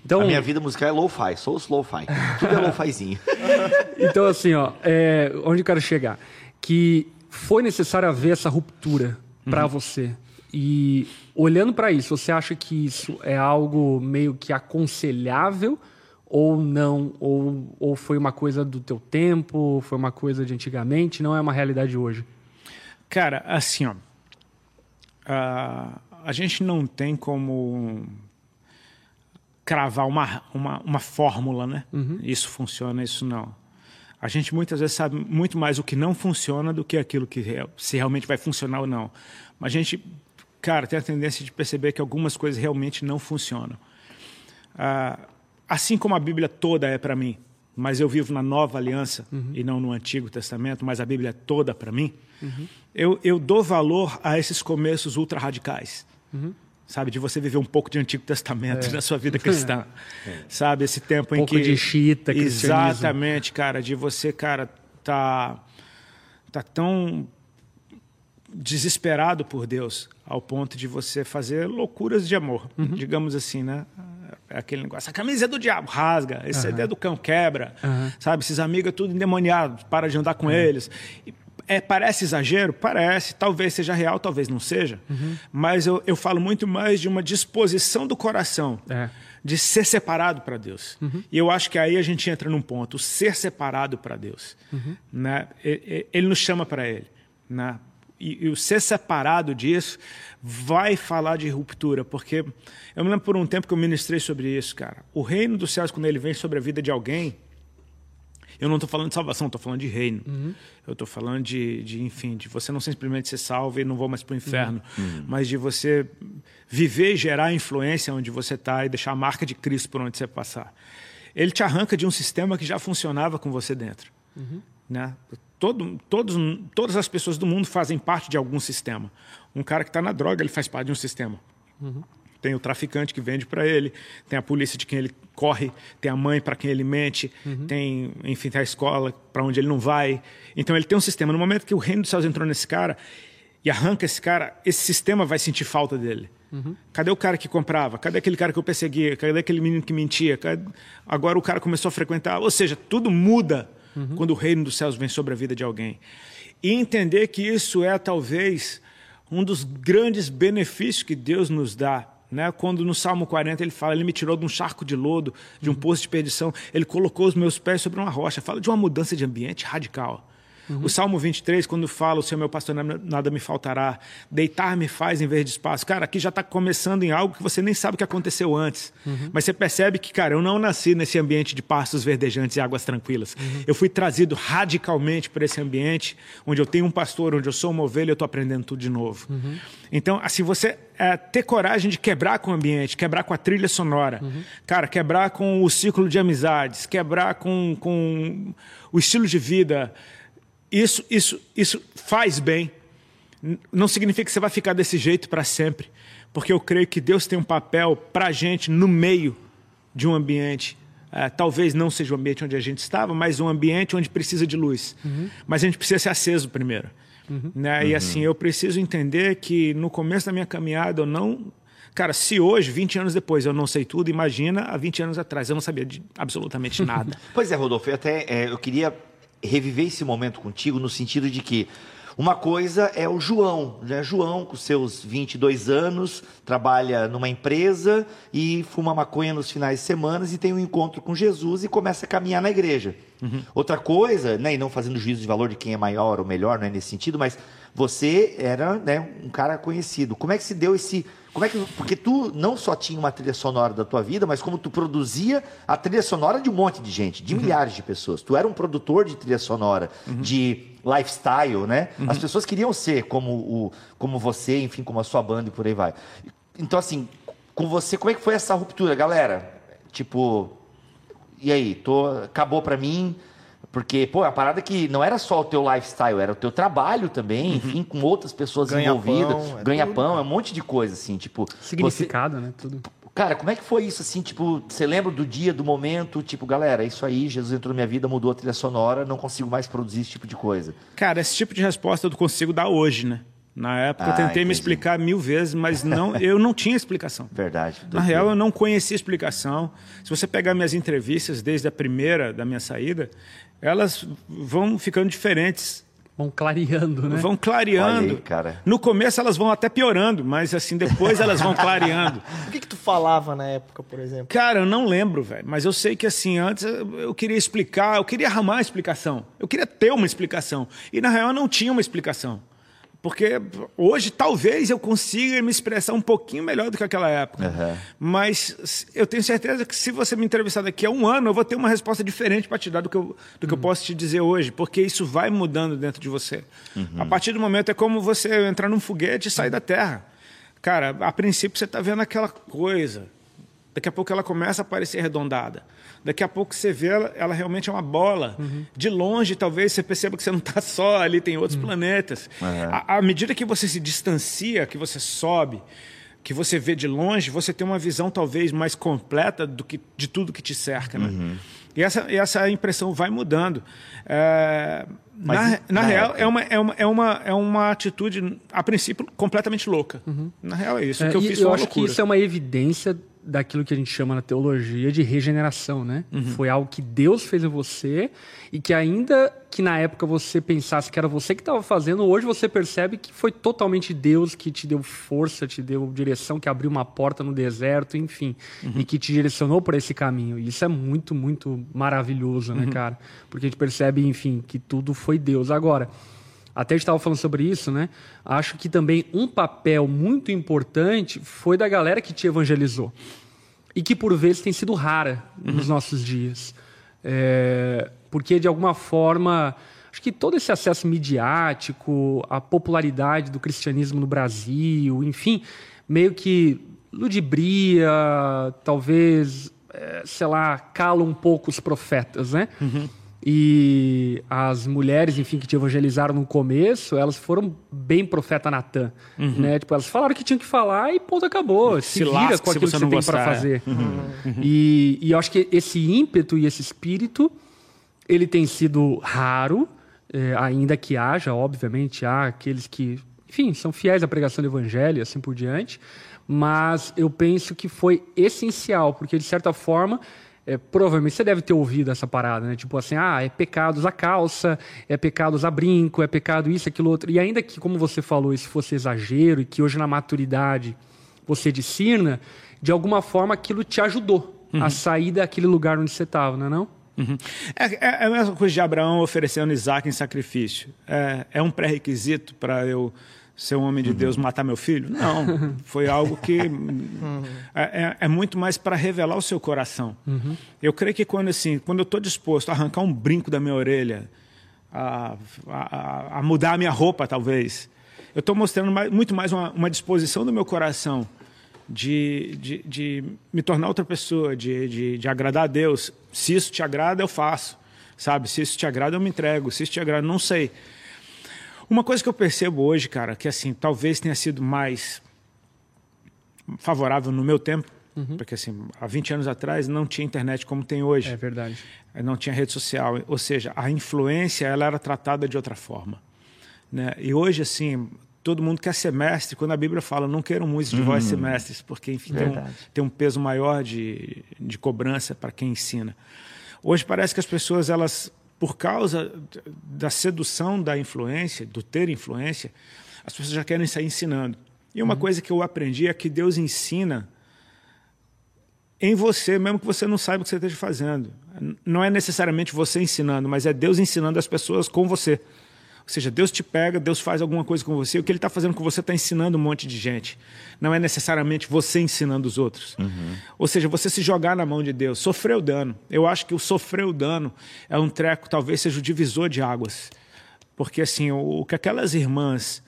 Então, A minha vida musical é lo-fi, sou slow-fi. Tudo é lo-fizinho. Então, assim, ó, é, onde eu quero chegar? Que foi necessário haver essa ruptura para você. E olhando para isso, você acha que isso é algo meio que aconselhável ou não? Ou, ou foi uma coisa do teu tempo, foi uma coisa de antigamente, não é uma realidade hoje? Cara, assim, ó. a- a gente não tem como cravar uma, uma, uma fórmula, né? Isso funciona, isso não. A gente muitas vezes sabe muito mais o que não funciona do que aquilo que se realmente vai funcionar ou não. Mas a gente, cara, tem a tendência de perceber que algumas coisas realmente não funcionam. Ah, assim como a Bíblia toda é para mim, mas eu vivo na nova aliança e não no Antigo Testamento, mas a Bíblia é toda para mim, eu, eu dou valor a esses começos ultra radicais. Sabe, de você viver um pouco de Antigo Testamento na sua vida cristã. Sabe, esse tempo em pouco que. de xiita, cristianismo. Exatamente, cara, de você, cara, tá, tá tão desesperado por Deus ao ponto de você fazer loucuras de amor, digamos assim, né? É aquele negócio, a camisa é do diabo, rasga, esse CD é do cão, quebra, sabe? Esses amigos é tudo endemoniado, para de andar com eles. E, é, parece exagero? Parece. Talvez seja real, talvez não seja. Mas eu, eu falo muito mais de uma disposição do coração É. de ser separado para Deus. E eu acho que aí a gente entra num ponto, ser separado para Deus. Né? E- e- Ele nos chama para Ele. Né? E, e o ser separado disso vai falar de ruptura, porque eu me lembro por um tempo que eu ministrei sobre isso, cara. O reino dos céus, quando ele vem sobre a vida de alguém, eu não estou falando de salvação, estou falando de reino. Eu estou falando de, de, enfim, de você não simplesmente ser salvo e não vou mais para o inferno, mas de você viver e gerar influência onde você está e deixar a marca de Cristo por onde você passar. Ele te arranca de um sistema que já funcionava com você dentro. Né? Todo, todos, todas as pessoas do mundo fazem parte de algum sistema. Um cara que está na droga, ele faz parte de um sistema. Tem o traficante que vende para ele, tem a polícia de quem ele corre, tem a mãe para quem ele mente, tem, enfim, tem a escola para onde ele não vai. Então ele tem um sistema. No momento que o reino dos céus entrou nesse cara e arranca esse cara, esse sistema vai sentir falta dele. Cadê o cara que comprava? Cadê aquele cara que eu perseguia? Cadê aquele menino que mentia? Cadê- Agora o cara começou a frequentar. Ou seja, tudo muda quando o reino dos céus vem sobre a vida de alguém. E entender que isso é talvez um dos grandes benefícios que Deus nos dá Né? Quando no Salmo 40 ele fala, ele me tirou de um charco de lodo, de um poço de perdição, ele colocou os meus pés sobre uma rocha. Fala de uma mudança de ambiente radical. Uhum. O Salmo 23, quando fala, o Senhor meu pastor, nada me faltará, deitar-me faz em vez de espaço. Cara, aqui já está começando em algo que você nem sabe o que aconteceu antes. Uhum. Mas você percebe que, cara, eu não nasci nesse ambiente de pastos verdejantes e águas tranquilas. Uhum. Eu fui trazido radicalmente para esse ambiente, onde eu tenho um pastor, onde eu sou uma ovelha, eu estou aprendendo tudo de novo. Uhum. Então, assim, você é, ter coragem de quebrar com o ambiente, quebrar com a trilha sonora. Uhum. Cara, quebrar com o ciclo de amizades, quebrar com, com o estilo de vida, isso, isso, isso faz bem. Não significa que você vai ficar desse jeito para sempre, porque eu creio que Deus tem um papel para a gente no meio de um ambiente. É, talvez não seja o ambiente onde a gente estava, mas um ambiente onde precisa de luz. Uhum. Mas a gente precisa ser aceso primeiro. Uhum. Né? E uhum. assim, eu preciso entender que no começo da minha caminhada eu não Cara, se hoje, 20 anos depois, eu não sei tudo, imagina há 20 anos atrás, eu não sabia de absolutamente nada. pois é, Rodolfo, eu até é, eu queria reviver esse momento contigo no sentido de que uma coisa é o João, né? João, com seus 22 anos, trabalha numa empresa e fuma maconha nos finais de semana e tem um encontro com Jesus e começa a caminhar na igreja. Uhum. Outra coisa, né, e não fazendo juízo de valor de quem é maior ou melhor, não é nesse sentido, mas você era né, um cara conhecido. Como é que se deu esse como é que, porque tu não só tinha uma trilha sonora da tua vida, mas como tu produzia a trilha sonora de um monte de gente, de uhum. milhares de pessoas. Tu era um produtor de trilha sonora, uhum. de lifestyle, né? Uhum. As pessoas queriam ser como, o, como você, enfim, como a sua banda e por aí vai. Então, assim, com você, como é que foi essa ruptura, galera? Tipo, e aí? Tô, acabou pra mim, porque, pô, a parada que não era só o teu lifestyle, era o teu trabalho também, uhum. enfim, com outras pessoas ganha envolvidas. Pão, é ganha tudo, pão, é um monte de coisa, assim, tipo. Significado, você... né? Tudo. Cara, como é que foi isso, assim, tipo, você lembra do dia, do momento, tipo, galera, é isso aí, Jesus entrou na minha vida, mudou a trilha sonora, não consigo mais produzir esse tipo de coisa? Cara, esse tipo de resposta eu consigo dar hoje, né? Na época ah, eu tentei entendi. me explicar mil vezes, mas não, eu não tinha explicação. Verdade. Na real, eu não conhecia explicação. Se você pegar minhas entrevistas desde a primeira da minha saída, elas vão ficando diferentes. Vão clareando, né? Vão clareando. Aí, cara. No começo elas vão até piorando, mas assim, depois elas vão clareando. O que, que tu falava na época, por exemplo? Cara, eu não lembro, velho. Mas eu sei que assim, antes eu queria explicar, eu queria arrumar a explicação. Eu queria ter uma explicação. E na real eu não tinha uma explicação. Porque hoje talvez eu consiga me expressar um pouquinho melhor do que aquela época. Uhum. Mas eu tenho certeza que se você me entrevistar daqui a um ano, eu vou ter uma resposta diferente para te dar do que, eu, do que uhum. eu posso te dizer hoje. Porque isso vai mudando dentro de você. Uhum. A partir do momento é como você entrar num foguete e sair da Terra. Cara, a princípio você está vendo aquela coisa. Daqui a pouco ela começa a parecer arredondada. Daqui a pouco você vê ela, ela realmente é uma bola. Uhum. De longe, talvez você perceba que você não está só ali, tem outros uhum. planetas. Uhum. À, à medida que você se distancia, que você sobe, que você vê de longe, você tem uma visão talvez mais completa do que, de tudo que te cerca. Né? Uhum. E essa, essa impressão vai mudando. É, na, na, na, real, é uma, é, uma, é, uma, é uma atitude, a princípio, completamente louca. Uhum. Na real, é isso. É, o que eu fiz eu acho loucura. que isso é uma evidência daquilo que a gente chama na teologia de regeneração, né? Uhum. Foi algo que Deus fez em você e que ainda que na época você pensasse que era você que estava fazendo, hoje você percebe que foi totalmente Deus que te deu força, te deu direção, que abriu uma porta no deserto, enfim, uhum. e que te direcionou para esse caminho. E isso é muito, muito maravilhoso, né, uhum. cara? Porque a gente percebe, enfim, que tudo foi Deus. Agora, até estava falando sobre isso, né? Acho que também um papel muito importante foi da galera que te evangelizou e que por vezes tem sido rara uhum. nos nossos dias, é, porque de alguma forma acho que todo esse acesso midiático, a popularidade do cristianismo no Brasil, enfim, meio que ludibria, talvez, é, sei lá, cala um pouco os profetas, né? Uhum. E as mulheres, enfim, que te evangelizaram no começo, elas foram bem profeta Natan, uhum. né? Tipo, elas falaram o que tinham que falar e ponto, acabou. Se, se vira com aquilo que você tem para fazer. Uhum. Uhum. E, e eu acho que esse ímpeto e esse espírito, ele tem sido raro, é, ainda que haja, obviamente, há aqueles que, enfim, são fiéis à pregação do evangelho e assim por diante, mas eu penso que foi essencial, porque de certa forma é, provavelmente você deve ter ouvido essa parada, né? Tipo assim, ah, é pecado usar calça, é pecado usar brinco, é pecado isso, aquilo outro. E ainda que, como você falou, isso fosse exagero e que hoje na maturidade você discirna, de alguma forma aquilo te ajudou a sair daquele lugar onde você estava, não é não? Uhum. É, é, é a mesma coisa de Abraão oferecendo Isaac em sacrifício. É, é um pré-requisito para eu ser um homem de Deus matar meu filho? Não. Foi algo que é, é, é muito mais para revelar o seu coração. Eu creio que quando, assim, quando eu estou disposto a arrancar um brinco da minha orelha, a, a, a mudar a minha roupa, talvez, eu estou mostrando mais, muito mais uma, uma disposição do meu coração de, de, de me tornar outra pessoa, de, de, de agradar a Deus. Se isso te agrada, eu faço. Sabe? Se isso te agrada, eu me entrego. Se isso te agrada, não sei. Uma coisa que eu percebo hoje, cara, que assim, talvez tenha sido mais favorável no meu tempo, porque assim, há 20 anos atrás não tinha internet como tem hoje. É verdade. Não tinha rede social, ou seja, a influência ela era tratada de outra forma, né? E hoje assim, todo mundo quer ser mestre, quando a Bíblia fala, não queiram muitos de vós ser mestres, porque enfim, tem um, tem um peso maior de, de cobrança para quem ensina. Hoje parece que as pessoas, elas, por causa da sedução da influência, do ter influência, as pessoas já querem sair ensinando. E uma coisa que eu aprendi é que Deus ensina em você, mesmo que você não saiba o que você esteja fazendo. Não é necessariamente você ensinando, mas é Deus ensinando as pessoas com você. Ou seja, Deus te pega, Deus faz alguma coisa com você. O que Ele está fazendo com você está ensinando um monte de gente. Não é necessariamente você ensinando os outros. Ou seja, você se jogar na mão de Deus, sofrer o dano. Eu acho que o sofrer o dano é um treco, talvez seja o divisor de águas. Porque assim, o, o que aquelas irmãs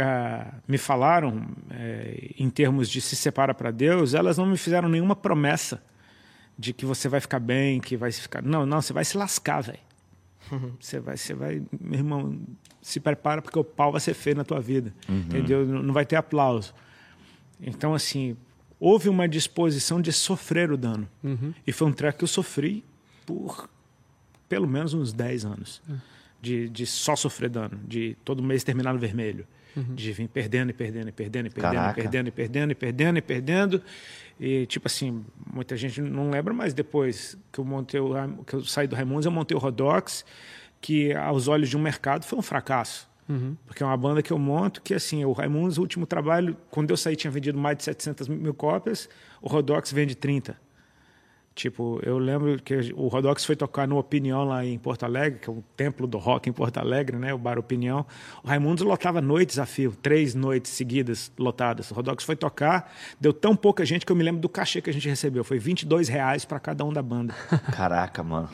ah, me falaram eh, em termos de se separa para Deus, elas não me fizeram nenhuma promessa de que você vai ficar bem, que vai ficar. Não, não, você vai se lascar, velho. Você vai, você vai, meu irmão, se prepara porque o pau vai ser feio na tua vida, entendeu? Não vai ter aplauso. Então, assim, houve uma disposição de sofrer o dano. E foi um treco que eu sofri por pelo menos uns 10 anos. De, de só sofrer dano, de todo mês terminar no vermelho. De vir perdendo e perdendo e perdendo e perdendo e perdendo e perdendo e perdendo e perdendo. E, tipo assim, muita gente não lembra, mas depois que eu, montei o, que eu saí do Raimundos, eu montei o Rodox, que aos olhos de um mercado foi um fracasso. Porque é uma banda que eu monto que, assim, o Raimundos, o último trabalho, quando eu saí, tinha vendido mais de 700 mil cópias, o Rodox vende 30. Tipo, eu lembro que o Rodox foi tocar no Opinião lá em Porto Alegre, que é o templo do rock em Porto Alegre, né? O Bar Opinião. O Raimundos lotava noites a fio, três noites seguidas lotadas. O Rodox foi tocar, deu tão pouca gente que eu me lembro do cachê que a gente recebeu. Foi 22 reais para cada um da banda. Caraca, mano.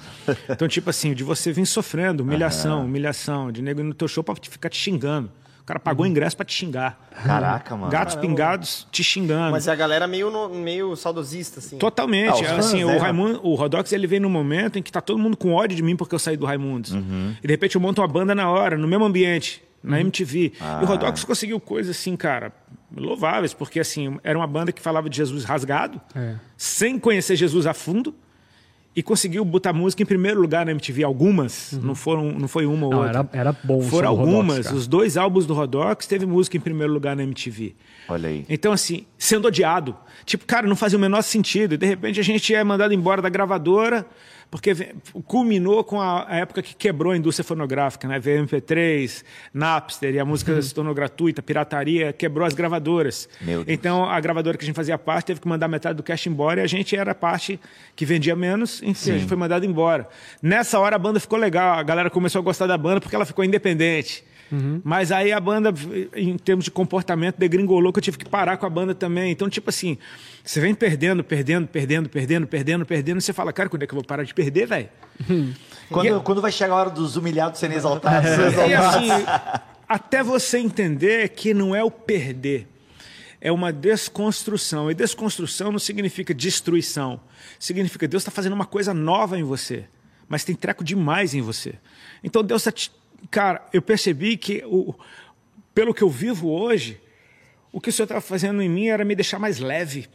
Então, tipo assim, de você vir sofrendo, humilhação, humilhação, de nego ir no teu show pra ficar te xingando. O cara pagou o ingresso pra te xingar. Caraca, mano. Gatos pingados te xingando. Mas é a galera meio, no- meio saudosista, assim. Totalmente. Ah, fãs, assim, né? o, Raimundo, o Rodox ele vem num momento em que tá todo mundo com ódio de mim porque eu saí do Raimundos. Uhum. E de repente eu monto uma banda na hora, no mesmo ambiente, Uhum. na MTV. Ah. E o Rodox conseguiu coisas assim, cara, louváveis, porque assim, era uma banda que falava de Jesus rasgado, É. sem conhecer Jesus a fundo. E conseguiu botar música em primeiro lugar na MTV, algumas, não foram, não foi uma ou Não, outra. era, era bom. Foram Rodox, algumas. cara. Os dois álbuns do Rodox teve música em primeiro lugar na MTV. Olha aí. Então, assim, sendo odiado. Tipo, cara, não fazia o menor sentido. E, de repente, a gente é mandado embora da gravadora, porque culminou com a, a época que quebrou a indústria fonográfica, né? Veio MP3, Napster, e a música se tornou gratuita, pirataria, quebrou as gravadoras. Meu Deus. Então, a gravadora que a gente fazia parte teve que mandar metade do cash embora, e a gente era a parte que vendia menos, enfim, a gente foi mandado embora. Nessa hora, a banda ficou legal, a galera começou a gostar da banda porque ela ficou independente. Mas aí a banda, em termos de comportamento, degringolou que eu tive que parar com a banda também. Então, tipo assim, você vem perdendo, perdendo, perdendo, perdendo, perdendo, perdendo, e você fala, cara, quando é que eu vou parar de perder, velho? Quando, quando vai chegar a hora dos humilhados serem exaltados? E assim, até você entender que não é o perder, é uma desconstrução. E desconstrução não significa destruição. Significa Deus está fazendo uma coisa nova em você, mas tem treco demais em você. Então Deus está. Te... Cara, eu percebi que, o... pelo que eu vivo hoje, o que o Senhor estava fazendo em mim era me deixar mais leve.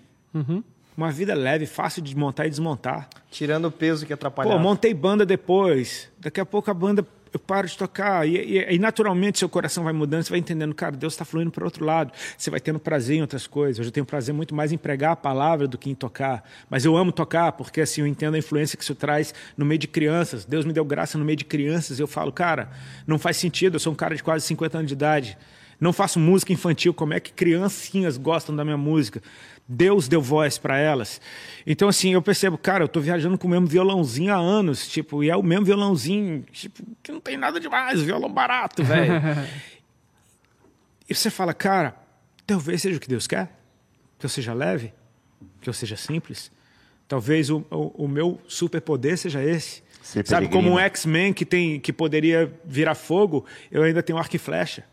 Uma vida leve, fácil de montar e desmontar. Tirando o peso que atrapalhava. Pô, montei banda depois. Daqui a pouco a banda eu paro de tocar. E, e- e naturalmente seu coração vai mudando, você vai entendendo, cara, Deus está fluindo para outro lado. Você vai tendo prazer em outras coisas. Hoje eu tenho prazer muito mais em pregar a palavra do que em tocar. Mas eu amo tocar, porque assim eu entendo a influência que isso traz no meio de crianças. Deus me deu graça no meio de crianças. Eu falo, cara, não faz sentido. Eu sou um cara de quase 50 anos de idade. Não faço música infantil. Como é que criancinhas gostam da minha música? Deus deu voz para elas. Então, assim, eu percebo, cara, eu tô viajando com o mesmo violãozinho há anos, tipo, e é o mesmo violãozinho, tipo, que não tem nada demais, violão barato, velho. e você fala, cara, talvez seja o que Deus quer, que eu seja leve, que eu seja simples. Talvez o, o, o meu superpoder seja esse. Ser Sabe, peregrino. como um X-Men que, tem, que poderia virar fogo, eu ainda tenho arco e flecha.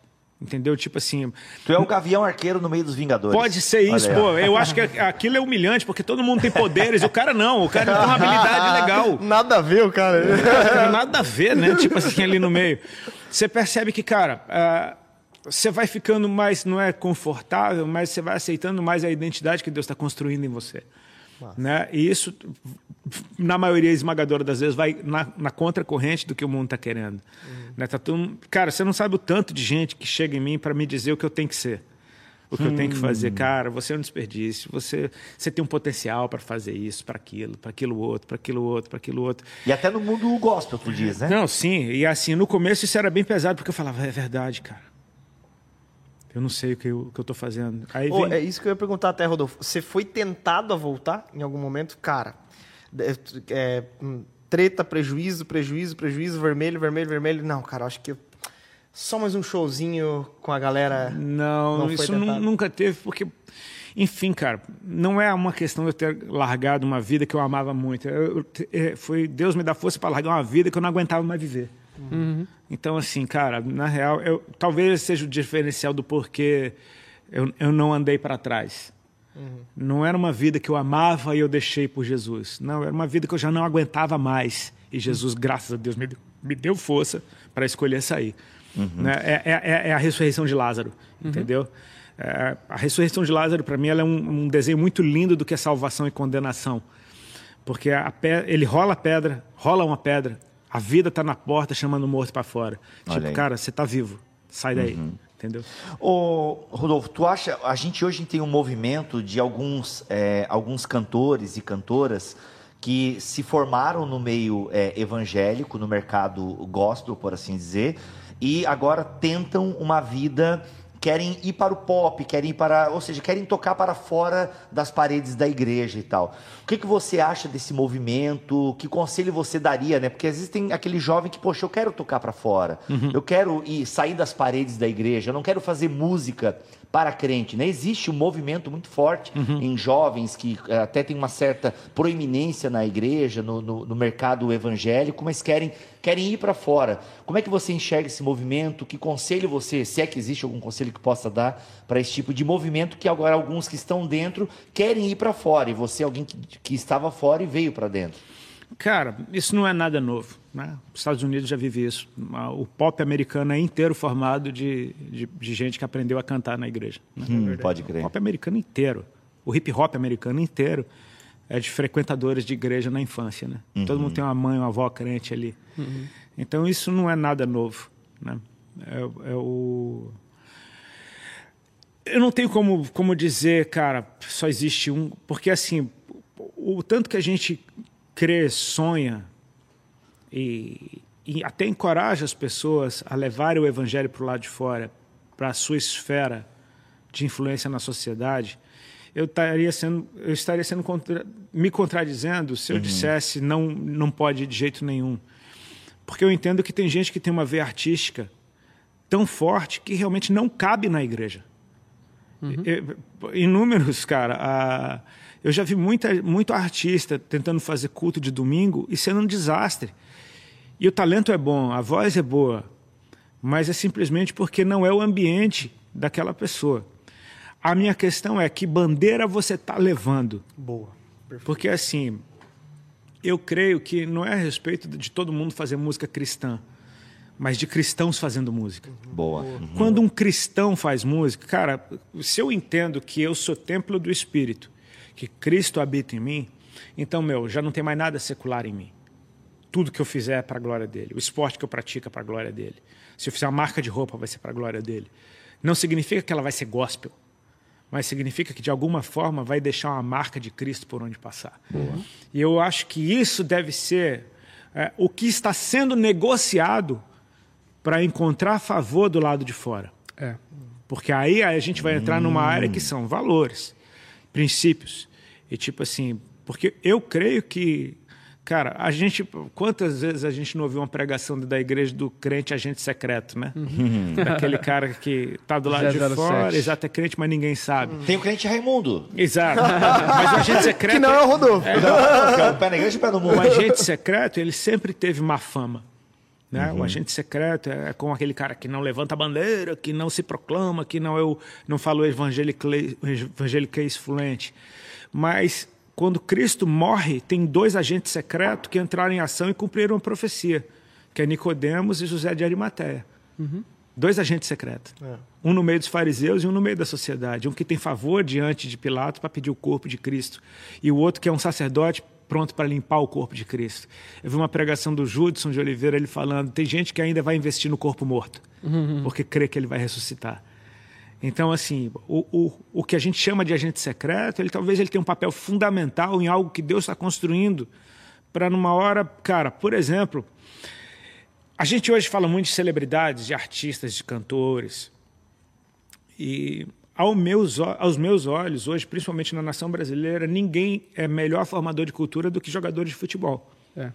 Entendeu? Tipo assim, Tu é o gavião arqueiro no meio dos Vingadores. Pode ser isso, Olha pô. Eu acho que aquilo é humilhante, porque todo mundo tem poderes. o cara não, o cara tem uma habilidade legal. Nada a ver, o cara. Nada a ver, né? Tipo assim, ali no meio. Você percebe que, cara, ah, você vai ficando mais, não é confortável, mas você vai aceitando mais a identidade que Deus está construindo em você. Né? E isso, na maioria esmagadora das vezes, vai na, na contracorrente do que o mundo está querendo. Né? Tá todo mundo- Cara, você não sabe o tanto de gente que chega em mim para me dizer o que eu tenho que ser. O que eu tenho que fazer, cara, você é um desperdício, você, você tem um potencial para fazer isso, para aquilo, para aquilo outro, para aquilo outro, para aquilo outro. E até no mundo gospel, tu diz, né? Não, sim. E assim, no começo isso era bem pesado, porque eu falava, é verdade, cara. Eu não sei o que eu, o que eu tô fazendo. Aí Ô, vem... é isso que eu ia perguntar até, Rodolfo. Você foi tentado a voltar em algum momento? Cara, é, é, hum, treta, prejuízo, prejuízo, prejuízo, vermelho, vermelho, vermelho. Não, cara, acho que só mais um showzinho com a galera. Não, Não foi isso nunca teve, porque, enfim, cara, não é uma questão de eu ter largado uma vida que eu amava muito. Eu- eu é, foi Deus me dar força para largar uma vida que eu não aguentava mais viver. Então, assim, cara, na real, eu, talvez seja o diferencial do porquê eu, eu não andei para trás. Não era uma vida que eu amava e eu deixei por Jesus. Não, era uma vida que eu já não aguentava mais. E Jesus, graças a Deus, me deu, me deu força para escolher sair. Né? É, é- é- é a ressurreição de Lázaro, entendeu? É, a ressurreição de Lázaro, para mim, ela é um, um desenho muito lindo do que é salvação e condenação. Porque a pe- ele rola a pedra, rola uma pedra, a vida está na porta chamando o morto para fora. Olha tipo, aí. cara, você está vivo, sai daí. Entendeu? Ô, Rodolfo, tu acha, a gente hoje tem um movimento de alguns, é, alguns cantores e cantoras que se formaram no meio é, evangélico, no mercado gospel, por assim dizer, e agora tentam uma vida, querem ir para o pop, querem ir para, ou seja, querem tocar para fora das paredes da igreja e tal. O que, que você acha desse movimento? Que conselho você daria, né? Porque às vezes tem aquele jovem que, poxa, eu quero tocar para fora, eu quero ir sair das paredes da igreja, eu não quero fazer música para crente, né? Existe um movimento muito forte em jovens que eh, até tem uma certa proeminência na igreja, no, no- no mercado evangélico, mas querem, querem ir para fora. Como é que você enxerga esse movimento? Que conselho você, se é que existe algum conselho que possa dar para esse tipo de movimento que agora alguns que estão dentro querem ir para fora e você é alguém que, que estava fora e veio para dentro? Cara, isso não é nada novo. Né? Os Estados Unidos já vive isso. O pop americano é inteiro formado de, de, de gente que aprendeu a cantar na igreja. né? Hum, pode O crer. pop americano inteiro. O hip hop americano inteiro é de frequentadores de igreja na infância. Né? Todo mundo tem uma mãe, uma avó crente ali. Então isso não é nada novo. Né? É, é o. Eu não tenho como, como dizer, cara, só existe um. Porque, assim, o, o tanto que a gente crê, sonha e, e até encoraja as pessoas a levarem o evangelho para o lado de fora, para a sua esfera de influência na sociedade, eu estaria sendo, eu estaria sendo contra, me contradizendo se eu dissesse não, não pode de jeito nenhum. Porque eu entendo que tem gente que tem uma veia artística tão forte que realmente não cabe na igreja. Eu- Inúmeros, cara. a- eu já vi muita, muito artista tentando fazer culto de domingo e sendo um desastre. E o talento é bom, a voz é boa, mas é simplesmente porque não é o ambiente daquela pessoa. A minha questão é que bandeira você está levando? Boa. Porque assim, eu creio que não é a respeito de todo mundo fazer música cristã, mas de cristãos fazendo música. Boa. Quando um cristão faz música, cara, se eu entendo que eu sou templo do Espírito, que Cristo habita em mim, então, meu, já não tem mais nada secular em mim. Tudo que eu fizer é para a glória dele. O esporte que eu pratico é para a glória dele. Se eu fizer uma marca de roupa, vai ser para a glória dele. Não significa que ela vai ser gospel, mas significa que de alguma forma vai deixar uma marca de Cristo por onde passar. E eu acho que isso deve ser é, o que está sendo negociado para encontrar favor do lado de fora. É. Porque aí a gente vai entrar numa área que são valores, princípios. E tipo assim, porque eu creio que, cara, a gente. Quantas vezes a gente não ouviu uma pregação da igreja do crente agente secreto, né? Daquele cara que tá do lado de 007. fora, exato, é crente, mas ninguém sabe. Tem o crente Raimundo. Exato. Mas o agente secreto. Que não é o Rodolfo. Que é o pé na igreja e o pé no mundo. O agente secreto, ele sempre teve má fama. Né? O agente secreto é como aquele cara que não levanta a bandeira, que não se proclama, que não, é o, não falou evangelicle- evangeliquez fluente. Mas quando Cristo morre, tem dois agentes secretos que entraram em ação e cumpriram a profecia, que é Nicodemos e José de Arimateia. Dois agentes secretos. Um no meio dos fariseus e um no meio da sociedade. Um que tem favor diante de Pilatos para pedir o corpo de Cristo. E o outro que é um sacerdote pronto para limpar o corpo de Cristo. Eu vi uma pregação do Judson de Oliveira, ele falando: tem gente que ainda vai investir no corpo morto, porque crê que ele vai ressuscitar. Então, assim, o, o, o que a gente chama de agente secreto, ele talvez ele tenha um papel fundamental em algo que Deus está construindo para numa hora, cara, por exemplo, a gente hoje fala muito de celebridades, de artistas, de cantores. E ao meus, aos meus olhos, hoje, principalmente na nação brasileira, ninguém é melhor formador de cultura do que jogadores de futebol, É.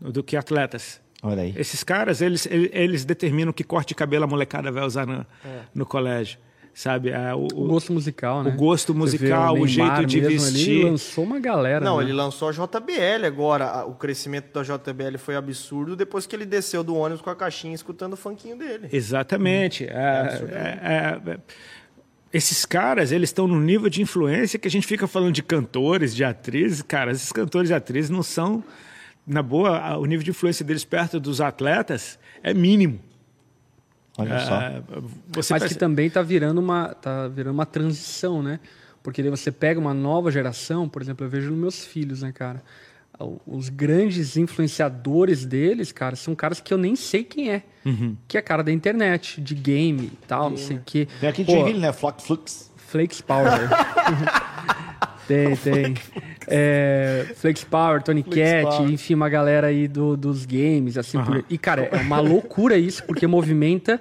do que atletas. Olha aí. Esses caras, eles, eles, determinam que corte de cabelo a molecada vai usar na, no colégio. Sabe? Ah, o, O gosto musical, né? o gosto musical, o Neymar jeito de vestir. lançou uma galera. Não, né? ele lançou a JBL agora. O crescimento da JBL foi absurdo depois que ele desceu do ônibus com a caixinha escutando o funkinho dele. Exatamente. É, é, é, esses caras, eles estão num nível de influência que a gente fica falando de cantores, de atrizes. Cara, esses cantores e atrizes não são, na boa, o nível de influência deles perto dos atletas é mínimo. Olha só. É, você Mas que perce- também está virando uma tá virando uma transição, né? Porque daí você pega uma nova geração, por exemplo, eu vejo nos meus filhos, né, cara? Os grandes influenciadores deles, cara, são caras que eu nem sei quem é. Uhum. Que é cara da internet, de game e tal, não sei o quê. Tem aqui Pô, Joinville, né? Flock Flux. Flakes Power. tem, tem. É, Flakes Power, Tony Cat, Power. enfim, uma galera aí do- dos games, assim. por- E, cara, é uma loucura isso, porque movimenta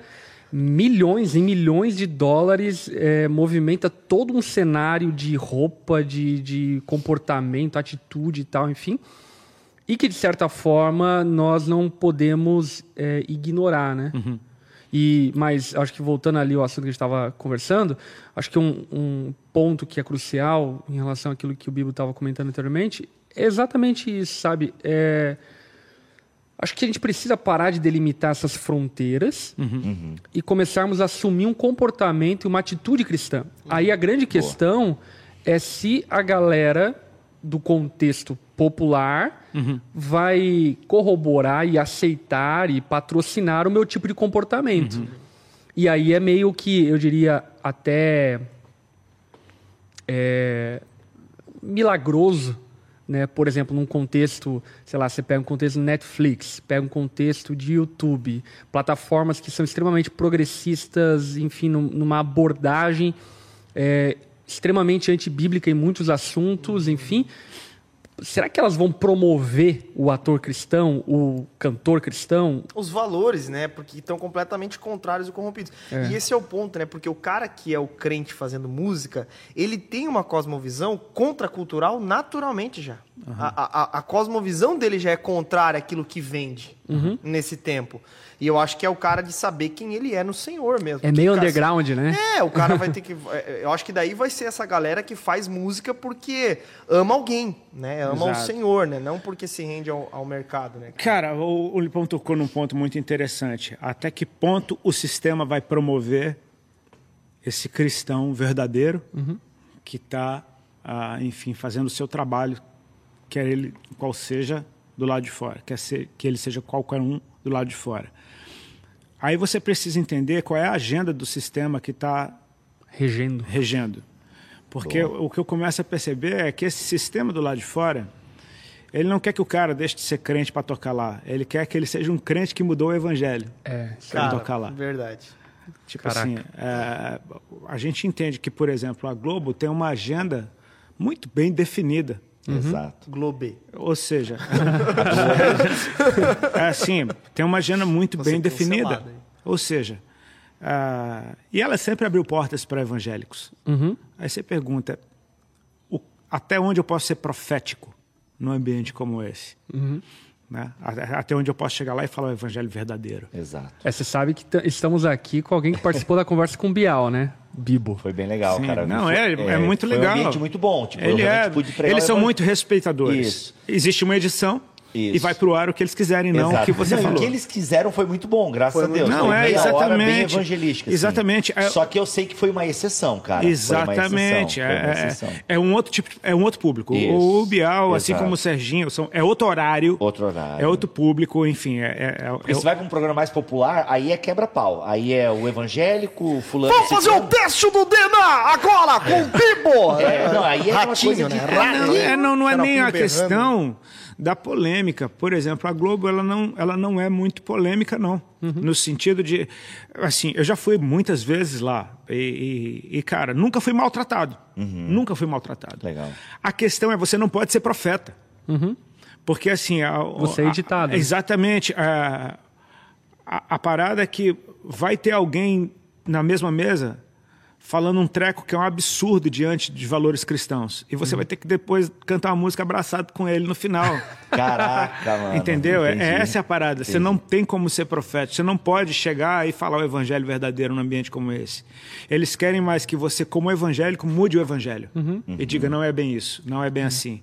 milhões e milhões de dólares, é, movimenta todo um cenário de roupa, de, de comportamento, atitude e tal, enfim. E que, de certa forma, nós não podemos é, ignorar, né? E, mas acho que voltando ali ao assunto que a gente estava conversando, acho que um, um ponto que é crucial em relação àquilo que o Bibo estava comentando anteriormente é exatamente isso, sabe? É, acho que a gente precisa parar de delimitar essas fronteiras e começarmos a assumir um comportamento e uma atitude cristã. Aí a grande questão é se a galera do contexto popular vai corroborar e aceitar e patrocinar o meu tipo de comportamento. E aí é meio que, eu diria, até é, milagroso, né? Por exemplo, num contexto, sei lá, você pega um contexto Netflix, pega um contexto de YouTube, plataformas que são extremamente progressistas, enfim, num- numa abordagem é, extremamente antibíblica em muitos assuntos, enfim. Será que elas vão promover o ator cristão, o cantor cristão? Os valores, né? Porque estão completamente contrários e corrompidos. E esse é o ponto, né? Porque o cara que é o crente fazendo música, ele tem uma cosmovisão contracultural naturalmente já. A, a- a cosmovisão dele já é contrária àquilo que vende nesse tempo. E eu acho que é o cara de saber quem ele é no Senhor mesmo. É meio cara, underground, né? É, o cara vai ter que. é, Eu acho que daí vai ser essa galera que faz música porque ama alguém, né? Ama o Exato. Senhor, né? Não porque se rende ao, ao mercado, né? Cara, o, o Lipão tocou num ponto muito interessante. Até que ponto o sistema vai promover esse cristão verdadeiro que está, enfim, fazendo o seu trabalho, quer ele qual seja do lado de fora, quer ser, que ele seja qualquer um do lado de fora. Aí você precisa entender qual é a agenda do sistema que está Regendo. regendo. Porque o que eu começo a perceber é que esse sistema do lado de fora, ele não quer que o cara deixe de ser crente para tocar lá. Ele quer que ele seja um crente que mudou o evangelho. É, Pra tocar lá. Verdade. Tipo Caraca. assim, é, a gente entende que, por exemplo, a Globo tem uma agenda muito bem definida. Exato. Globe. Ou seja, é assim, tem uma agenda muito Você bem definida. Ou seja, Ah, e ela sempre abriu portas para evangélicos. Aí você pergunta, o- até onde eu posso ser profético num ambiente como esse? Né? Até onde eu posso chegar lá e falar o evangelho verdadeiro. Exato. É, você sabe que estamos aqui com alguém que participou da conversa com o Bial, né? Bibo. Foi bem legal, Sim, cara. não, Foi- é, é, muito foi legal. um ambiente muito bom. Tipo, Ele é, eles são muito respeitadores. Isso. Existe uma edição Isso. e vai pro ar o que eles quiserem, não Exato. o que você Não, falou. O que eles quiseram foi muito bom, graças Foi a Deus. Não, Foi é, meia hora bem exatamente. evangelística. assim. Exatamente. É- Só que eu sei que foi uma exceção, cara. Exatamente. exceção, É, exceção. é, é um outro tipo, é um outro público. Isso. O Bial, assim como o Serginho, são, é outro horário. Outro horário. É outro público, enfim. É, é, é- Porque é- se vai pra um programa mais popular, aí é quebra-pau. Aí é o evangélico, o fulano... Vamos fazer o teste do Dena agora com o Bibo! É, não, aí é Ratinho, coisa de- né? É, não, Ratinho. é, não, não é nem a berrando. Da polêmica. Por exemplo, a Globo ela não, ela não é muito polêmica, não. Uhum. No sentido de. Assim, eu já fui muitas vezes lá e, e- e, cara, nunca fui maltratado. Nunca fui maltratado. Uhum. Legal. A questão é você não pode ser profeta. Porque assim. A, Você é editado. a- exatamente. A, a, a parada é que vai ter alguém na mesma mesa falando um treco que é um absurdo diante de valores cristãos. E Uhum. você vai ter que depois cantar uma música abraçado com ele no final. Caraca, mano. Entendeu? É, Entendi. é essa é a parada. Você não tem como ser profeta. Você não pode chegar e falar o evangelho verdadeiro num ambiente como esse. Eles querem mais que você, como evangélico, mude o evangelho. E diga, não é bem isso, não é bem assim.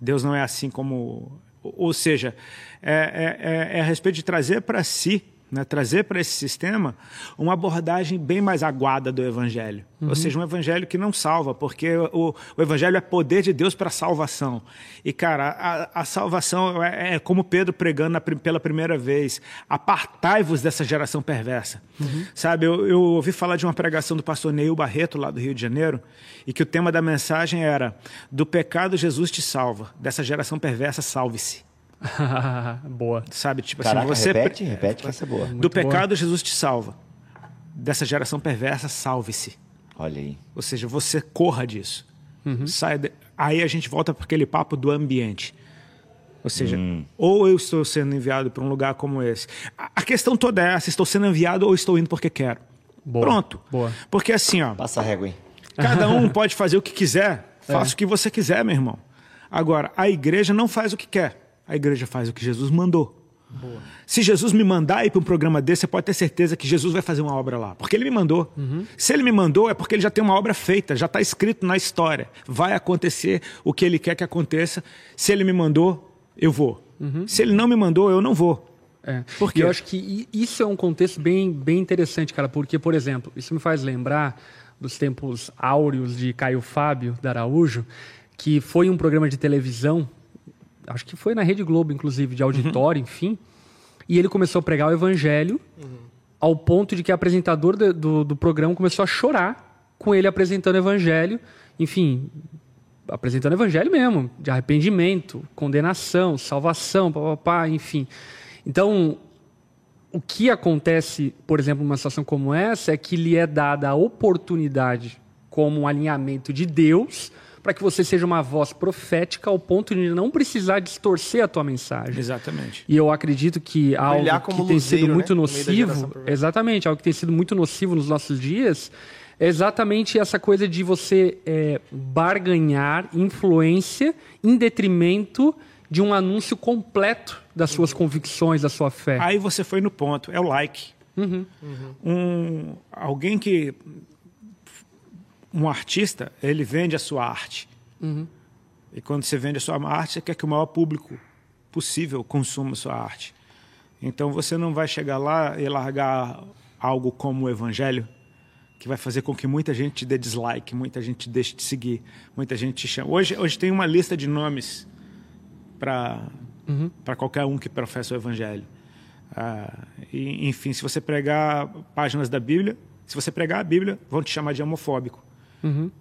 Deus não é assim como... Ou ou seja, é, é- é- é a respeito de trazer para si, né, trazer para esse sistema uma abordagem bem mais aguada do evangelho. Ou seja, um evangelho que não salva, porque o, o evangelho é poder de Deus para salvação. E, cara, a, a salvação é, é como Pedro pregando na pela primeira vez: apartai-vos dessa geração perversa. Sabe, eu, eu ouvi falar de uma pregação do pastor Neil Barreto, lá do Rio de Janeiro, e que o tema da mensagem era: do pecado Jesus te salva, dessa geração perversa, salve-se. Boa. Sabe, tipo Caraca, assim, você. repete, repete que essa é boa. Do pecado Jesus te salva. Dessa geração perversa, salve-se. Olha aí. Ou seja, você corra disso. Saia de- Aí a gente volta para aquele papo do ambiente. Ou seja, ou eu estou sendo enviado para um lugar como esse. A questão toda é essa: estou sendo enviado ou estou indo porque quero. Boa. Pronto. Boa. Porque assim, ó, Passa a régua, hein? cada um pode fazer o que quiser. Faça o que você quiser, meu irmão. Agora, a igreja não faz o que quer. A igreja faz o que Jesus mandou. Se Jesus me mandar ir para um programa desse, você pode ter certeza que Jesus vai fazer uma obra lá. Porque ele me mandou. Se ele me mandou, é porque ele já tem uma obra feita, já está escrito na história. Vai acontecer o que ele quer que aconteça. Se ele me mandou, eu vou. Se ele não me mandou, eu não vou. É. Por E quê? eu acho que isso é um contexto bem, bem interessante, cara, porque, por exemplo, isso me faz lembrar dos tempos áureos de Caio Fábio da Araújo, que foi um programa de televisão, acho que foi na Rede Globo, inclusive, de auditório, enfim, e ele começou a pregar o evangelho ao ponto de que o apresentador do, do, do programa começou a chorar com ele apresentando o evangelho, enfim, apresentando o evangelho mesmo, de arrependimento, condenação, salvação, papapá, enfim. Então, o que acontece, por exemplo, numa situação como essa, é que lhe é dada a oportunidade, como um alinhamento de Deus, para que você seja uma voz profética ao ponto de não precisar distorcer a tua mensagem. Exatamente. E eu acredito que algo que tem sido muito né? Nocivo, exatamente, algo que tem sido muito nocivo nos nossos dias, é exatamente essa coisa de você é, barganhar influência em detrimento de um anúncio completo das suas convicções, da sua fé. Aí você foi no ponto, é o like. Um, alguém que. Um artista, ele vende a sua arte. E quando você vende a sua arte, você quer que o maior público possível consuma a sua arte. Então você não vai chegar lá e largar algo como o evangelho, que vai fazer com que muita gente te dê dislike, muita gente te deixe de seguir, muita gente te chama. Hoje, hoje tem uma lista de nomes para para qualquer um que professa o evangelho. Ah, e, enfim, se você pregar páginas da Bíblia, se você pregar a Bíblia, vão te chamar de homofóbico.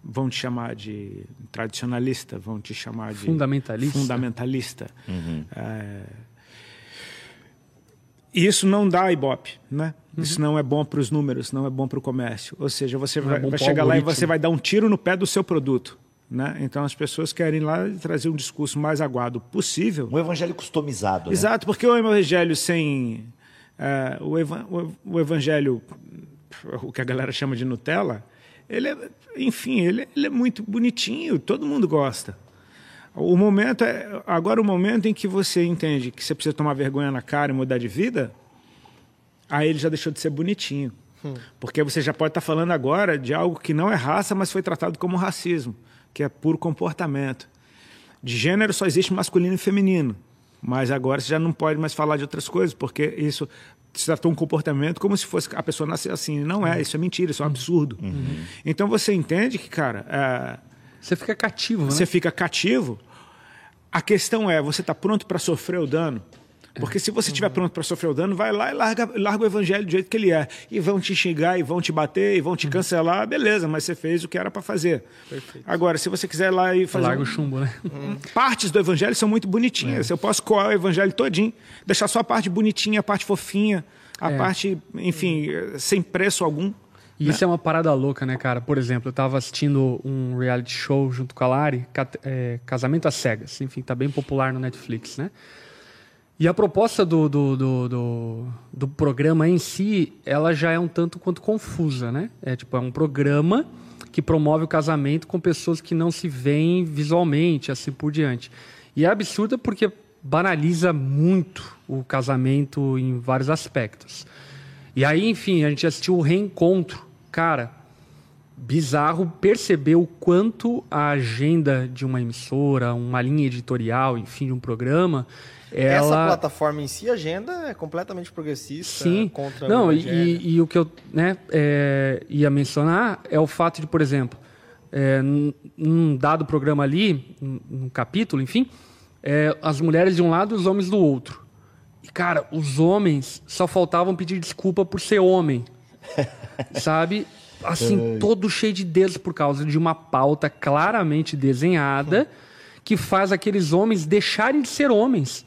Vão te chamar de tradicionalista, vão te chamar de Fundamentalista. fundamentalista. É, e isso não dá ibope, né? Isso não é bom para os números, não é bom para o comércio. Ou seja, você é vai, bom vai chegar lá e você vai dar um tiro no pé do seu produto. Né? Então as pessoas querem lá trazer um discurso mais aguado possível. Um evangelho customizado, né? Exato, porque o evangelho sem. eh, o, eva- o- o evangelho o que a galera chama de Nutella, ele é, enfim, ele, ele é muito bonitinho, todo mundo gosta. O momento é agora o momento em que você entende que você precisa tomar vergonha na cara e mudar de vida, aí ele já deixou de ser bonitinho. Hum. Porque você já pode estar falando agora de algo que não é raça, mas foi tratado como racismo, que é puro comportamento. De gênero só existe masculino e feminino. Mas agora você já não pode mais falar de outras coisas, porque isso se tratou um comportamento como se fosse a pessoa nascer assim. Não é, isso é mentira, isso é um absurdo. Uhum. Então você entende que, cara. É, você fica cativo, né? Você fica cativo. A questão é, você está pronto para sofrer o dano? Porque se você estiver pronto para sofrer o dano, vai lá e larga, larga o evangelho do jeito que ele é. E vão te xingar, e vão te bater, e vão te cancelar, beleza, mas você fez o que era para fazer. Perfeito. Agora, se você quiser ir lá e fazer. Larga o chumbo, né? Partes do evangelho são muito bonitinhas. É. Eu posso coar o evangelho todinho, deixar só a parte bonitinha, a parte fofinha, a é. parte, enfim, sem preço algum. E né? isso é uma parada louca, né, cara? Por exemplo, eu estava assistindo um reality show junto com a Lari, é, Casamento às Cegas. Enfim, tá bem popular no Netflix, né? E a proposta do, do, do, do, do programa em si, ela já é um tanto quanto confusa, né? É tipo, é um programa que promove o casamento com pessoas que não se veem visualmente, assim por diante. E é absurda porque banaliza muito o casamento em vários aspectos. E aí, enfim, a gente assistiu o reencontro. Cara, bizarro perceber o quanto a agenda de uma emissora, uma linha editorial, enfim, de um programa, ela... Essa plataforma em si, a agenda é completamente progressista. Sim. Contra Não, e, e, e, o que eu né, é, ia mencionar é o fato de, por exemplo, é, num dado programa ali, num capítulo, enfim, é, as mulheres de um lado e os homens do outro. E, cara, os homens só faltavam pedir desculpa por ser homem. sabe? Assim, todo cheio de dedos por causa de uma pauta claramente desenhada que faz aqueles homens deixarem de ser homens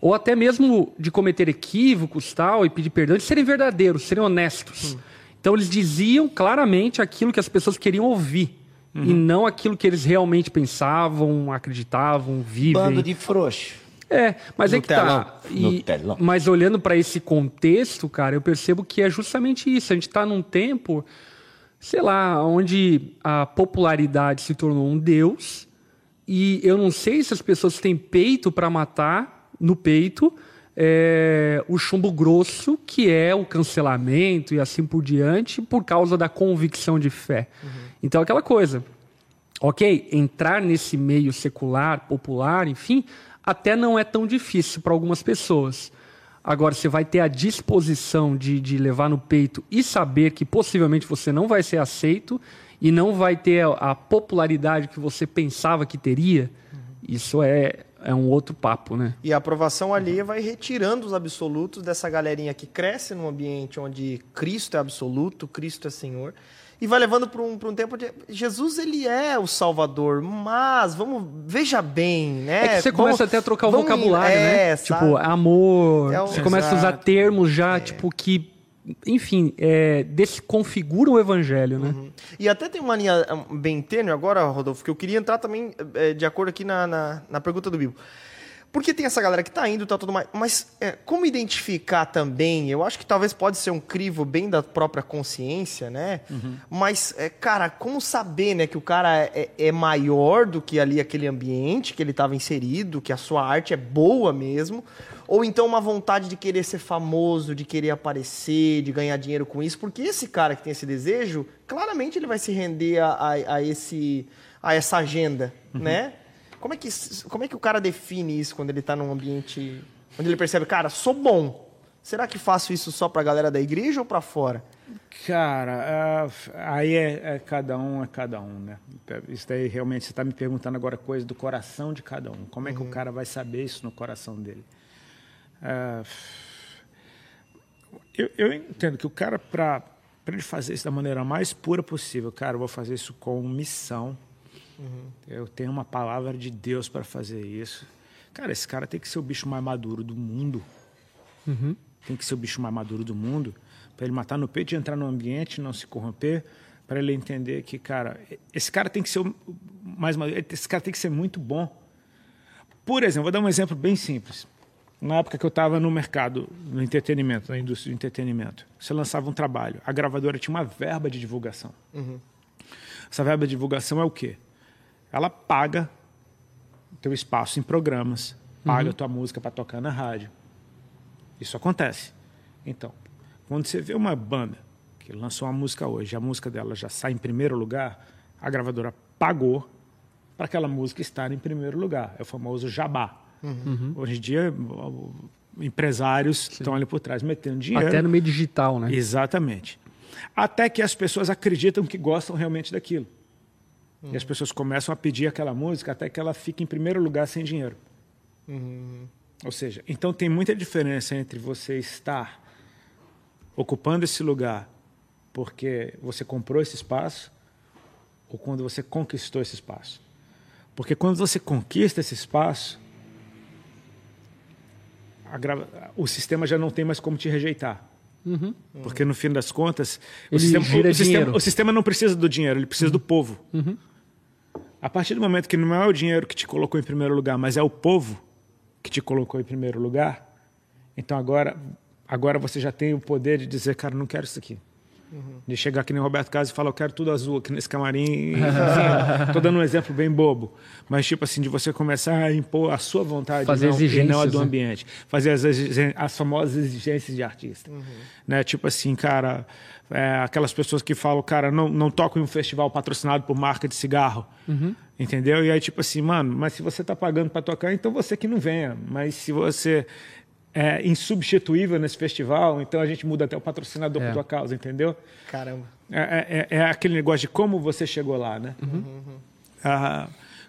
ou até mesmo de cometer equívocos tal e pedir perdão, de serem verdadeiros, serem honestos. Hum. Então eles diziam claramente aquilo que as pessoas queriam ouvir uhum. e não aquilo que eles realmente pensavam, acreditavam, vivem. Bando de frouxo. É, mas no é que telão. tá. E, mas olhando para esse contexto, cara, eu percebo que é justamente isso. A gente está num tempo, sei lá, onde a popularidade se tornou um deus e eu não sei se as pessoas têm peito para matar no peito é, o chumbo grosso, que é o cancelamento e assim por diante, por causa da convicção de fé. Uhum. Então, aquela coisa. Ok, entrar nesse meio secular, popular, enfim, até não é tão difícil para algumas pessoas. Agora, você vai ter a disposição de, de levar no peito e saber que possivelmente você não vai ser aceito e não vai ter a, a popularidade que você pensava que teria. Uhum. Isso é, é um outro papo, né? E a aprovação alheia vai retirando os absolutos dessa galerinha que cresce num ambiente onde Cristo é absoluto, Cristo é Senhor, e vai levando para um, um tempo de Jesus ele é o Salvador, mas vamos veja bem, né? É que você começa até a trocar o vocabulário, é, né? Sabe? Tipo amor, é um... você começa a usar termos já é. tipo que enfim, é, desconfigura o evangelho, né? Uhum. E até tem uma linha bem tênue agora, Rodolfo, que eu queria entrar também é, de acordo aqui na, na, na, pergunta do Bibo. Porque tem essa galera que está indo, tá tudo mais. Mas é, como identificar também? Eu acho que talvez pode ser um crivo bem da própria consciência, né? Uhum. Mas, é, cara, como saber, né, que o cara é, é maior do que ali aquele ambiente que ele estava inserido, que a sua arte é boa mesmo? Ou então uma vontade de querer ser famoso, de querer aparecer, de ganhar dinheiro com isso, porque esse cara que tem esse desejo, claramente ele vai se render a, a, a esse, a essa agenda, uhum. né? Como é, que, como é que o cara define isso quando ele está num ambiente onde ele percebe, cara, sou bom. Será que faço isso só para a galera da igreja ou para fora? Cara, uh, aí é, é, cada um, é cada um, né? Isso daí realmente você está me perguntando agora coisa do coração de cada um. Como é que o uhum. cara vai saber isso no coração dele? É, eu, eu, entendo que o cara, para ele fazer isso da maneira mais pura possível, cara, eu vou fazer isso com missão. Uhum. Eu tenho uma palavra de Deus para fazer isso. Cara, esse cara tem que ser o bicho mais maduro do mundo. Uhum. Tem que ser o bicho mais maduro do mundo para ele matar no peito e entrar no ambiente, não se corromper, para ele entender que, cara, esse cara tem que ser o mais maduro, esse cara tem que ser muito bom. Por exemplo, vou dar um exemplo bem simples. Na época que eu estava no mercado, no entretenimento, na indústria do entretenimento, você lançava um trabalho, a gravadora tinha uma verba de divulgação. Essa verba de divulgação é o quê? Ela paga teu espaço em programas, paga tua música para tocar na rádio. Isso acontece. Então, quando você vê uma banda que lançou uma música hoje, a música dela já sai em primeiro lugar, a gravadora pagou para aquela música estar em primeiro lugar. É o famoso jabá. Hoje em dia, empresários estão ali por trás metendo dinheiro. Até no meio digital, né? Exatamente. Até que as pessoas acreditam que gostam realmente daquilo. E as pessoas começam a pedir aquela música até que ela fique em primeiro lugar sem dinheiro. Ou seja, então tem muita diferença entre você estar ocupando esse lugar porque você comprou esse espaço ou quando você conquistou esse espaço. Porque quando você conquista esse espaço, grava- o sistema já não tem mais como te rejeitar. Porque no fim das contas, o sistema, o, sistema, o sistema não precisa do dinheiro, ele precisa do povo. A partir do momento que não é o dinheiro que te colocou em primeiro lugar, mas é o povo que te colocou em primeiro lugar, então agora, agora você já tem o poder de dizer, cara, não quero isso aqui. De chegar aqui nem Roberto Carlos e falar, eu quero tudo azul aqui nesse camarim. Estou dando um exemplo bem bobo. Mas, tipo assim, de você começar a impor a sua vontade Fazer não, e não a do né? ambiente. Fazer as, as famosas exigências de artista. Né? Tipo assim, cara, é, aquelas pessoas que falam, cara, não, não toco em um festival patrocinado por marca de cigarro. Entendeu? E aí, tipo assim, mano, mas se você tá pagando para tocar, então você que não venha. Mas se você é insubstituível nesse festival, então a gente muda até o patrocinador É. por tua causa, entendeu? Caramba. É, é- é aquele negócio de como você chegou lá, né? Ah,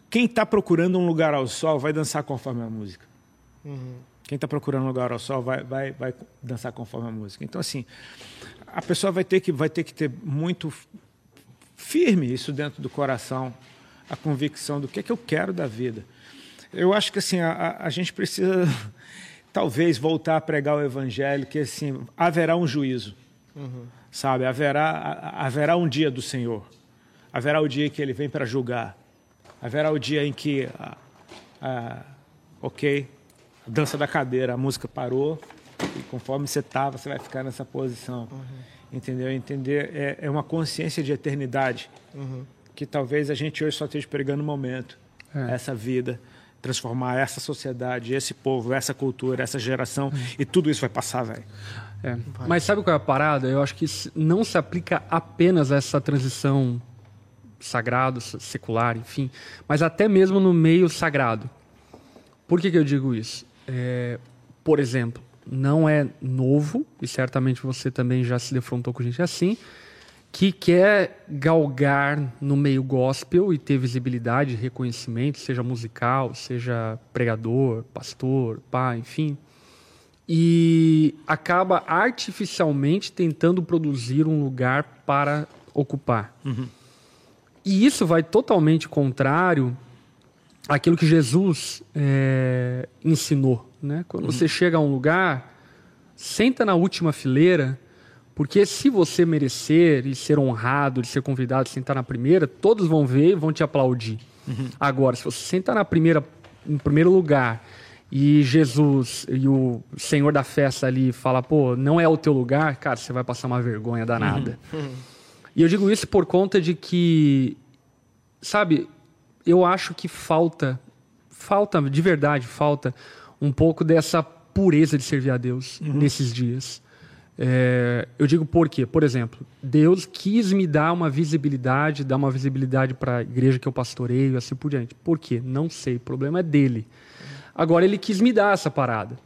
quem está procurando um lugar ao sol vai dançar conforme a música. Quem está procurando um lugar ao sol vai, vai, vai dançar conforme a música. Então, assim, a pessoa vai ter que, vai ter, que ter muito firme isso dentro do coração, a convicção do que é que eu quero da vida. Eu acho que assim a, a- a gente precisa talvez voltar a pregar o evangelho, que assim haverá um juízo, sabe? Haverá haverá um dia do Senhor, haverá o dia que Ele vem para julgar, haverá o dia em que, ah, ah, ok, a dança da cadeira, a música parou e conforme você estava, você vai ficar nessa posição. Entendeu? Entender é, é uma consciência de eternidade que talvez a gente hoje só esteja pregando o momento, É. essa vida, transformar essa sociedade, esse povo, essa cultura, essa geração e tudo isso vai passar, velho. É. Mas sabe qual é a parada? Eu acho que não se aplica apenas a essa transição sagrado, se- secular, enfim, mas até mesmo no meio sagrado. Por que, que eu digo isso? É, por exemplo, não é novo, e certamente você também já se defrontou com gente assim, que quer galgar no meio gospel e ter visibilidade, reconhecimento, seja musical, seja pregador, pastor, pai, enfim e acaba artificialmente tentando produzir um lugar para ocupar. E isso vai totalmente contrário àquilo que Jesus eh, ensinou. Né? Quando você chega a um lugar, senta na última fileira, porque se você merecer e ser honrado de ser convidado a sentar na primeira, todos vão ver e vão te aplaudir. Agora, se você sentar na primeira, em primeiro lugar e Jesus e o senhor da festa ali fala, pô, não é o teu lugar, cara, você vai passar uma vergonha danada. E eu digo isso por conta de que, sabe, eu acho que falta, falta, de verdade, falta um pouco dessa pureza de servir a Deus nesses dias. É, eu digo por quê? Por exemplo, Deus quis me dar uma visibilidade, dar uma visibilidade para a igreja que eu pastoreio e assim por diante. Por quê? Não sei, o problema é dele. Agora, ele quis me dar essa parada.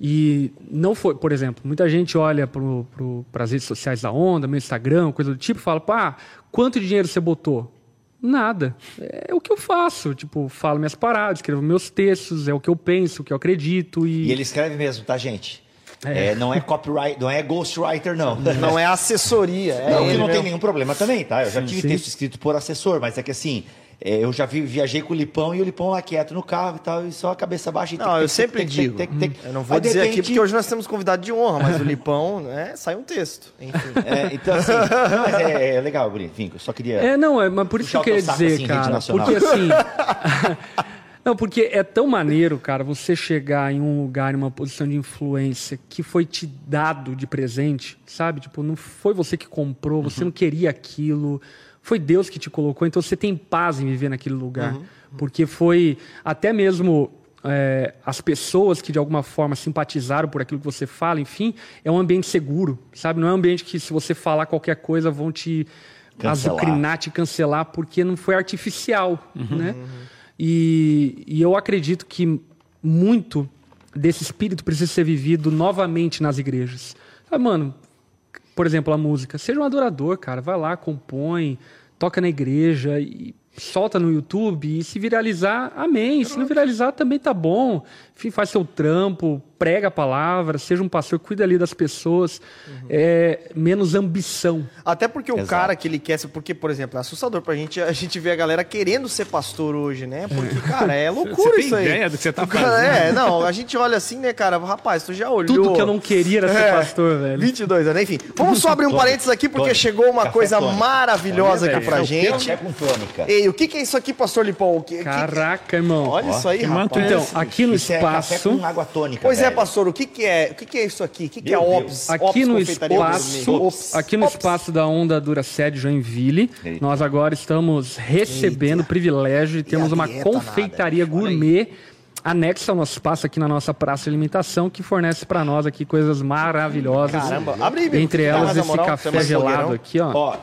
E não foi, por exemplo, muita gente olha para as redes sociais da Onda, meu Instagram, coisa do tipo, e fala, pá, quanto dinheiro você botou? Nada. É o que eu faço. Tipo, falo minhas paradas, escrevo meus textos, é o que eu penso, o que eu acredito. E, E ele escreve mesmo, tá, gente? É, não é copyright, não é ghostwriter, não. Não é assessoria, é Não, que não tem nenhum problema também, tá? Eu já tive sim. texto escrito por assessor, mas é que assim, é, eu já vi, viajei com o Lipão e o Lipão lá quieto no carro e tal, e só a cabeça baixa. e Não, tic, eu tic, sempre tic, tic, digo. tic. Eu não vou Aí, dizer aqui repente- porque hoje nós temos convidado de honra, mas o Lipão, né, sai um texto. Enfim. É, então, assim, mas é, é legal, Bonito. Enfim, eu só queria. É, não, é, mas por isso que eu queria saco, dizer, assim, cara. Porque assim. Não, porque é tão maneiro, cara, você chegar em um lugar, em uma posição de influência que foi te dado de presente, sabe? Tipo, não foi você que comprou, você não queria aquilo, foi Deus que te colocou, então você tem paz em viver naquele lugar. Porque foi até mesmo é, as pessoas que de alguma forma simpatizaram por aquilo que você fala, enfim, é um ambiente seguro, sabe? Não é um ambiente que se você falar qualquer coisa vão te Cancelar. azucrinar, te cancelar, porque não foi artificial, né? E, e eu acredito que muito desse espírito precisa ser vivido novamente nas igrejas. Ah, mano, por exemplo, a música. Seja um adorador, cara. Vai lá, compõe, toca na igreja e solta no YouTube. E se viralizar, amém. Se não viralizar, também tá bom. Enfim, faz seu trampo, prega a palavra, seja um pastor, cuida ali das pessoas. É, menos ambição. Até porque o Exato. cara que ele quer ser. Porque, por exemplo, é assustador pra gente a gente ver a galera querendo ser pastor hoje, né? Porque, cara, é loucura tem isso aí. ideia do que você tá O cara- fazendo? É, não, a gente olha assim, né, cara? Rapaz, tu já olhou. Tudo que eu não queria era ser É, pastor, velho. 22 anos, enfim. Vamos só abrir um parênteses aqui, porque tônica, chegou uma café coisa tônica. maravilhosa aqui pra gente. Café com tônica. Ei, o que, que é isso aqui, pastor Lipão? O que- que- Caraca, irmão. Olha isso aí, que manto rapaz. Então, aqui no Isso é café espaço. com água tônica. Pois é, velho. pastor, o que, que é? O que, que é isso aqui? O que, que é. Ops? Aqui Ops no espaço. Ops. aqui no Ops. espaço da Onda Dura Sede Joinville, Eita. nós agora estamos recebendo o privilégio de termos uma confeitaria nada. Gourmet anexa ao nosso espaço aqui na nossa praça de alimentação que fornece para nós aqui coisas maravilhosas. Caramba, abre aí, Entre elas esse moral, café gelado aqui, ó. Ó,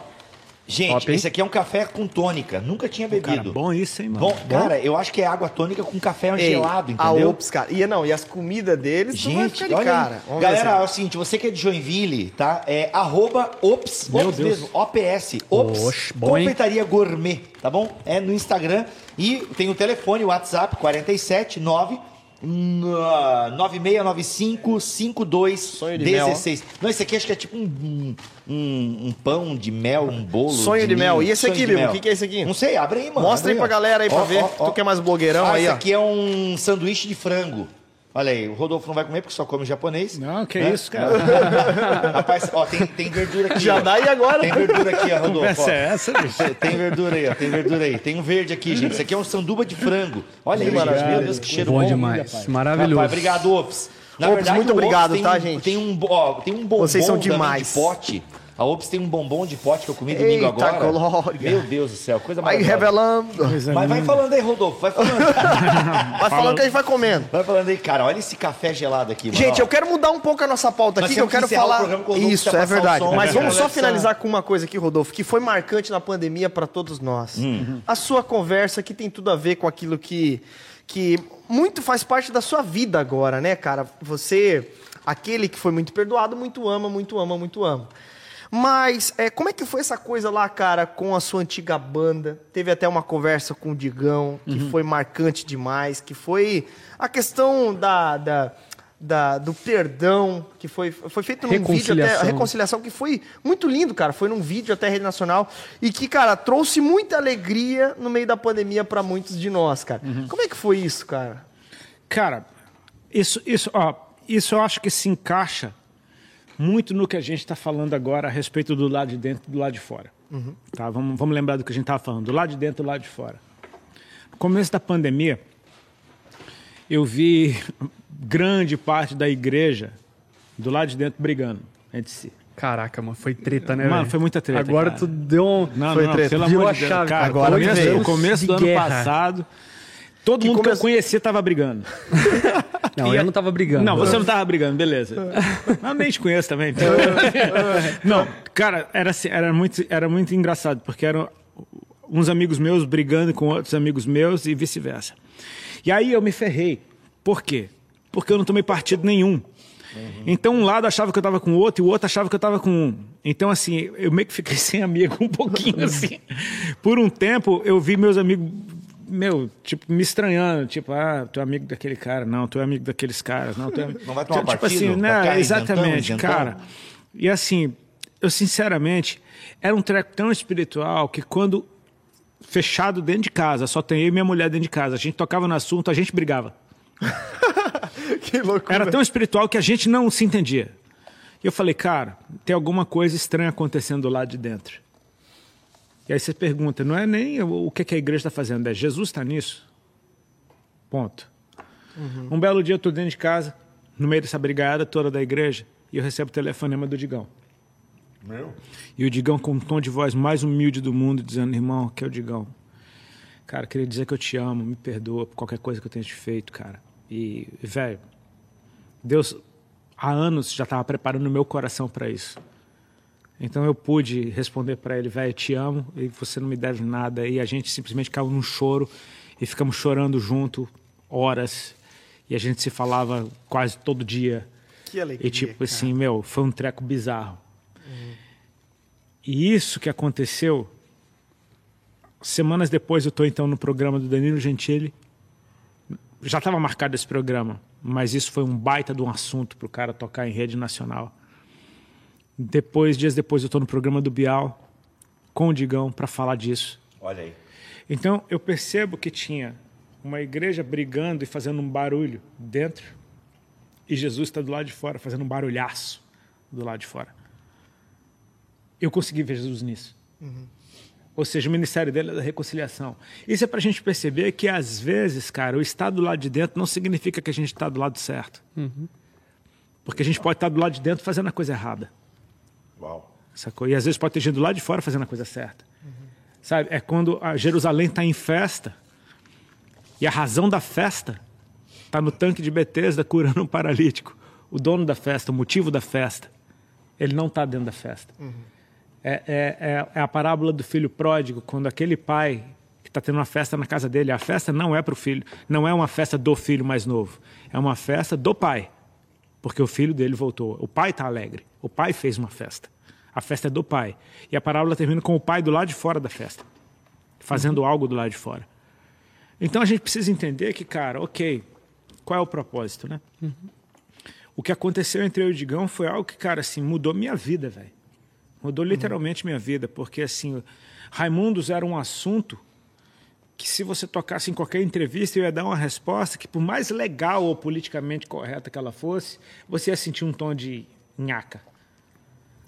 gente, Top, hein? esse aqui é um café com tônica. Nunca tinha Cara, bebido. bom isso, hein, mano? Bom, cara, eu acho que é água tônica com café Ei, gelado, A entendeu? Ops, cara. E, não, e as comidas deles não vai Gente, ficar de olha cara. Vamos Galera, se- é o seguinte, você que é de Joinville, tá? É arroba ops, Meu ops Deus. mesmo, OPS, ops, Oxe, bom, hein? confeitaria gourmet, tá bom? É no Instagram e tem o telefone, o WhatsApp, 47 9 9695 Sonho de mel, 5216. Não, esse aqui acho que é tipo um, um, um pão de mel, um bolo. Sonho de mel. ninho. E esse Sonho aqui, de Bibo? mel. O que que é esse aqui? Não sei, abre aí, mano. Mostra abre aí pra galera aí pra Ó, ver. ó. Tu que é mais blogueirão ah, aí, esse ó. aqui é um sanduíche de frango. Olha aí, o Rodolfo não vai comer porque só come japonês. Não, que Né? isso, cara. Rapaz, ó, tem, tem verdura aqui. Já ó. dá e agora? Tem verdura aqui, ó, Rodolfo. Ó. é essa, bicho? Tem verdura aí, ó. Tem verdura aí. Tem um verde aqui, gente. Isso aqui é um sanduba de frango. Olha aí, gente. maravilha. Meu Deus, que cheiro Bom bom. demais. rapaz. Maravilhoso. Rapaz, obrigado, Ops. Na Ops, verdade, muito obrigado, tem tá, um- gente? Tem um, ó, tem um bombom Vocês são demais. de pote. A Ops tem um bombom de pote que eu comi domingo Eita, agora. glória. Meu Deus do céu, coisa Vai maravilhosa. revelando. Coisa Mas vai falando aí, Rodolfo. Vai falando. Vai falando que a gente vai comendo. vai falando aí, cara. Olha esse café gelado aqui, mano. Gente, eu quero mudar um pouco a nossa pauta Nós aqui, que eu que quero o falar. programa com o Rodolfo Isso, é verdade. som, Mas né, vamos só finalizar com uma coisa aqui, Rodolfo, que foi marcante na pandemia para todos nós. Hum. A sua conversa que tem tudo a ver com aquilo que, que muito faz parte da sua vida agora, né, cara? Você, aquele que foi muito perdoado, muito ama, muito ama, muito ama. Mas é, como é que foi essa coisa lá, cara, com a sua antiga banda? Teve até uma conversa com o Digão, que Uhum. foi marcante demais, que foi a questão da, da, da- do perdão, que foi, foi feito num vídeo até, a Reconciliação. que foi muito lindo, cara. Foi num vídeo até rede nacional e que, cara, trouxe muita alegria no meio da pandemia para muitos de nós, cara. Uhum. Como é que foi isso, cara? Cara, isso, isso, ó, isso eu acho que se encaixa muito no que a gente está falando agora a respeito do lado de dentro e do lado de fora. Tá? Vamos, vamos lembrar do que a gente estava falando, do lado de dentro e do lado de fora. No começo da pandemia, eu vi grande parte da igreja do lado de dentro brigando entre si. Caraca, mano, foi treta, né, Mano, velho? foi muita treta, Agora cara. tu deu um... Não, Foi não, treta. pelo Virou amor de Deus. Cara, agora começo, o começo do ano guerra. passado, todo Que mundo que começo- eu conhecia estava brigando. Não, eu não tava brigando. Não, você não tava brigando, beleza. Não, nem te conheço também. então. Não, cara, era, assim, era, muito, era muito engraçado, porque eram uns amigos meus brigando com outros amigos meus e vice-versa. E aí eu me ferrei. Por quê? Porque eu não tomei partido nenhum. Então um lado achava que eu tava com o outro e o outro achava que eu tava com um. Então assim, eu meio que fiquei sem amigo um pouquinho assim. Por um tempo eu vi meus amigos meu, tipo, me estranhando, tipo, ah, tu é amigo daquele cara, não, tu é amigo daqueles caras, não, tu é... Não vai tomar tipo partido? assim, Vai né, exatamente, cara. E assim, eu sinceramente, era um treco tão espiritual que quando fechado dentro de casa, só tem eu e minha mulher dentro de casa, a gente tocava no assunto, a gente brigava. Que loucura. Era tão espiritual que a gente não se entendia. E eu falei, cara, tem alguma coisa estranha acontecendo lá de dentro. E aí você pergunta, não é nem o o que que a igreja está fazendo, é Jesus está nisso? Ponto. Um belo dia eu tô dentro de casa, no meio dessa brigada toda da igreja, e eu recebo o telefonema do Digão. Meu? E o Digão com um tom de voz mais humilde do mundo, dizendo, irmão, que é o Digão. Cara, queria dizer que eu te amo, me perdoa por qualquer coisa que eu tenha te feito, cara. E, velho, Deus há anos já estava preparando o meu coração para isso. Então eu pude responder para ele, velho, te amo e você não me deve nada. E a gente simplesmente caiu num choro e ficamos chorando junto horas. E a gente se falava quase todo dia. Que alegria. E tipo cara. assim, meu, foi um treco bizarro. E isso que aconteceu, semanas depois eu estou então no programa do Danilo Gentili. Já estava marcado esse programa, mas isso foi um baita de um assunto para o cara tocar em rede nacional. Depois, dias depois, eu estou no programa do Bial com o Digão para falar disso. Olha aí. Então eu percebo que tinha uma igreja brigando e fazendo um barulho dentro, e Jesus está do lado de fora fazendo um barulhaço do lado de fora. Eu consegui ver Jesus nisso. Ou seja, o ministério dele é da reconciliação. Isso é para a gente perceber que, às vezes, cara, o estar do lado de dentro não significa que a gente está do lado certo. Porque a gente pode estar do lado de dentro fazendo a coisa errada. Uau. Sacou? E às vezes pode ter gente do lado de fora fazendo a coisa certa. Sabe? É quando a Jerusalém está em festa e a razão da festa está no tanque de Betesda curando um paralítico. O dono da festa, o motivo da festa, ele não está dentro da festa. É, é, é, é a parábola do filho pródigo, quando aquele pai que está tendo uma festa na casa dele, a festa não é para o filho, não é uma festa do filho mais novo, é uma festa do pai, porque o filho dele voltou. O pai está alegre, o pai fez uma festa. A festa é do pai. E a parábola termina com o pai do lado de fora da festa, fazendo algo do lado de fora. Então a gente precisa entender que, cara, ok, qual é o propósito, né? O que aconteceu entre eu e o Digão foi algo que, cara, assim, mudou minha vida, velho. Mudou literalmente minha vida, porque, assim, Raimundos era um assunto que se você tocasse em qualquer entrevista, eu ia dar uma resposta que, por mais legal ou politicamente correta que ela fosse, você ia sentir um tom de nhaca.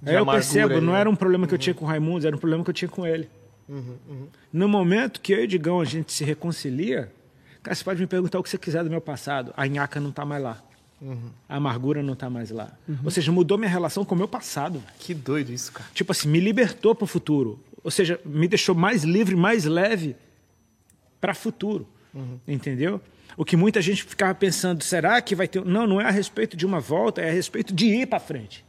De Aí eu percebo, ali, não né? era um problema que eu tinha com o Raimundos, era um problema que eu tinha com ele. No momento que eu e o Digão a gente se reconcilia, cara, você pode me perguntar o que você quiser do meu passado. A nhaca não está mais lá. A amargura não está mais lá. Ou seja, mudou minha relação com o meu passado. Que doido isso, cara. Tipo assim, me libertou para o futuro. Ou seja, me deixou mais livre, mais leve para futuro. Entendeu? O que muita gente ficava pensando, será que vai ter. Não, não é a respeito de uma volta, é a respeito de ir para frente.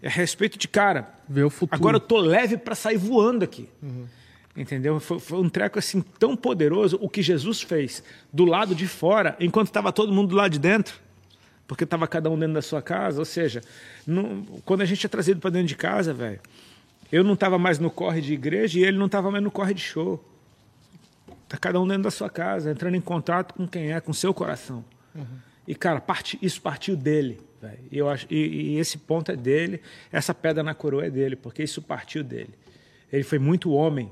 É a respeito de, cara, Ver o futuro. agora eu tô leve para sair voando aqui. Entendeu? Foi, foi um treco assim tão poderoso o que Jesus fez do lado de fora, enquanto estava todo mundo do lado de dentro. Porque estava cada um dentro da sua casa. Ou seja, não- quando a gente é trazido para dentro de casa, velho, eu não estava mais no corre de igreja e ele não estava mais no corre de show. Tá cada um dentro da sua casa, entrando em contato com quem é, com seu coração. E, cara, parte- isso partiu dele. E, eu acho, e, e esse ponto é dele, essa pedra na coroa é dele, porque isso partiu dele. Ele foi muito homem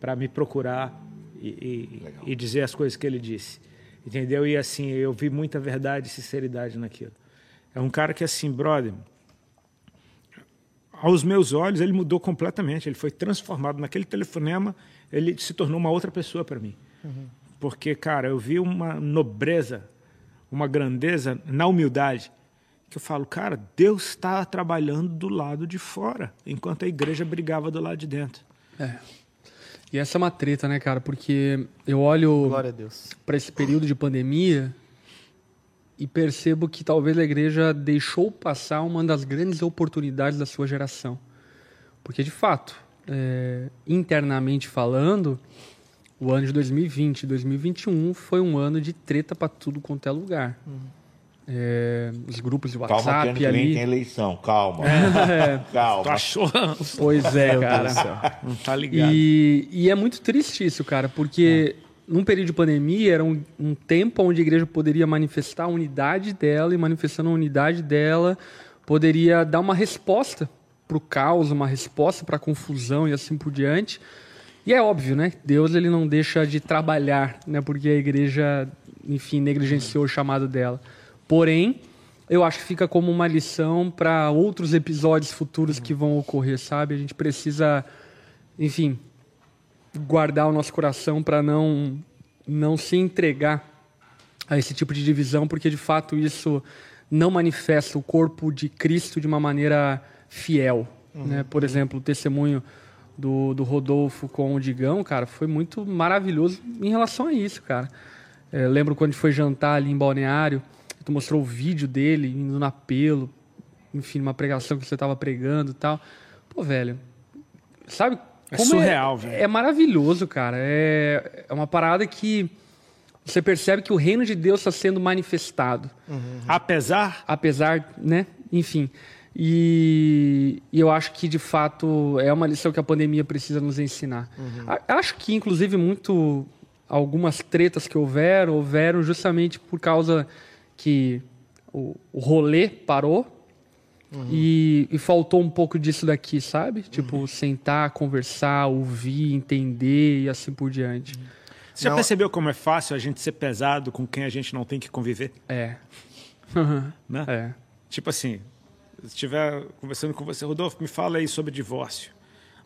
para me procurar e, e- e dizer as coisas que ele disse. Entendeu? E assim, eu vi muita verdade e sinceridade naquilo. É um cara que, assim, brother, aos meus olhos, ele mudou completamente. Ele foi transformado. Naquele telefonema, ele se tornou uma outra pessoa para mim. Porque, cara, eu vi uma nobreza, uma grandeza na humildade. Que eu falo, cara, Deus está trabalhando do lado de fora, enquanto a igreja brigava do lado de dentro. É. E essa é uma treta, né, cara? Porque eu olho para esse período de pandemia e percebo que talvez a igreja deixou passar uma das grandes oportunidades da sua geração. Porque, de fato, é, internamente falando, o ano de 2020 e 2021 foi um ano de treta para tudo quanto é lugar. É, os grupos de Calma que ano WhatsApp que vem ali. tem eleição, calma. Tu Calma. achou? Pois é, cara. Não tá ligado. E, e é muito triste isso, cara, porque num período de pandemia era um, um tempo onde a igreja poderia manifestar a unidade dela e manifestando a unidade dela poderia dar uma resposta para o caos, uma resposta para a confusão e assim por diante. E é óbvio, né? Deus ele não deixa de trabalhar, né? Porque a igreja, enfim, negligenciou o chamado dela. Porém, eu acho que fica como uma lição para outros episódios futuros que vão ocorrer, sabe? A gente precisa, enfim, guardar o nosso coração para não não se entregar a esse tipo de divisão, porque de fato isso não manifesta o corpo de Cristo de uma maneira fiel. Né? Por exemplo, o testemunho do, do Rodolfo com o Digão, cara, foi muito maravilhoso em relação a isso, cara. É, lembro quando a gente foi jantar ali em Balneário, tu mostrou o vídeo dele indo no apelo, enfim, uma pregação que você estava pregando e tal. Pô, velho, sabe? É como surreal, velho. É maravilhoso, cara. É, é uma parada que você percebe que o reino de Deus está sendo manifestado. Apesar, Apesar, né? Enfim. E, e eu acho que, de fato, é uma lição que a pandemia precisa nos ensinar. A- Acho que, inclusive, muito algumas tretas que houveram, houveram justamente por causa que o, o rolê parou e, e faltou um pouco disso daqui, sabe? Tipo, sentar, conversar, ouvir, entender e assim por diante. você já Não. percebeu como é fácil a gente ser pesado com quem a gente não tem que conviver? É. Né? é. Tipo assim, estiver conversando com você, Rodolfo, me fala aí sobre divórcio.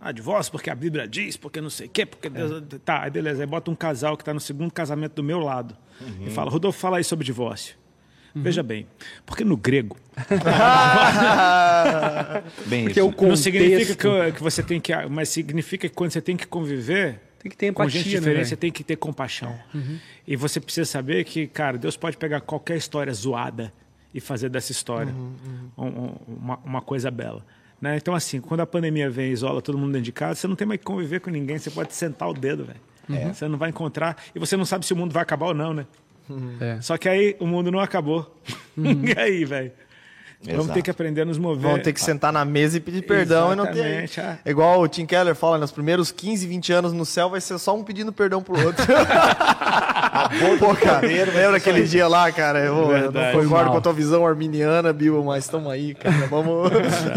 Ah, divórcio porque a Bíblia diz, porque não sei o quê, porque Deus... Tá, aí beleza. Aí bota um casal que está no segundo casamento do meu lado e fala, Rodolfo, fala aí sobre divórcio. Veja bem, porque no grego Bem, Porque isso. contexto não significa que, que você tem que... Mas significa que quando você tem que conviver tem que ter com empatia, gente né, diferente, velho? você tem que ter compaixão. E você precisa saber que, cara, Deus pode pegar qualquer história zoada e fazer dessa história um- um- uma, uma coisa bela. Né? Então, assim, quando a pandemia vem e isola todo mundo dentro de casa, você não tem mais que conviver com ninguém, você pode sentar o dedo, velho. Você não vai encontrar. E você não sabe se o mundo vai acabar ou não, né? É. Só que aí o mundo não acabou. e aí, velho? Vamos Exato. ter que aprender a nos mover. Vão ter que sentar na mesa e pedir perdão e não ter. Exatamente, é. É igual o Tim Keller fala, nos primeiros 15, 20 anos no céu vai ser só um pedindo perdão pro outro. Pô, cara, lembra aquele dia lá, cara? Eu, eu não concordo com a tua visão arminiana, Bill, mas estamos aí, cara. Vamos,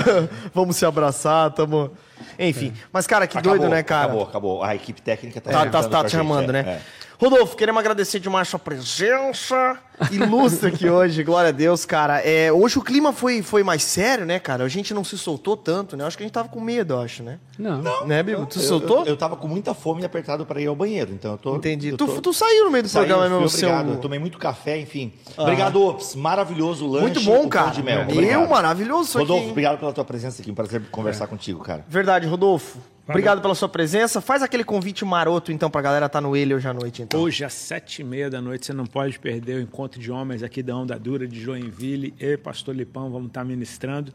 vamos se abraçar, tamo. Enfim. Mas, cara, que Acabou, doido, né, cara? Acabou, acabou. A equipe técnica tá Tá, tá, tá te gente, chamando, é, né? é. Rodolfo, queremos agradecer demais a sua presença ilustre aqui hoje, glória a Deus, cara. É, hoje o clima foi, foi mais sério, né, cara? A gente não se soltou tanto, né? Acho que a gente tava com medo, eu acho, né? Não. Né, Bibo? Tu Eu- soltou? Eu, eu tava com muita fome e apertado para ir ao banheiro, então eu tô. Entendi. eu Tu, tô- tu saiu no meio do programa, fui meu seu. obrigado. Eu tomei muito café, enfim. Obrigado, Ops. Maravilhoso o lanche. Muito bom, cara. De mel. Eu, maravilhoso isso aqui. Rodolfo, hein? obrigado pela tua presença aqui. Um prazer conversar contigo, cara. Verdade, Rodolfo. Obrigado pela sua presença. Faz aquele convite maroto, então, pra galera tá no ele hoje à noite, então. Hoje, às sete e meia da noite, você não pode perder o encontro de homens aqui da Onda Dura de Joinville. Eu e Pastor Lipão vamos estar ministrando.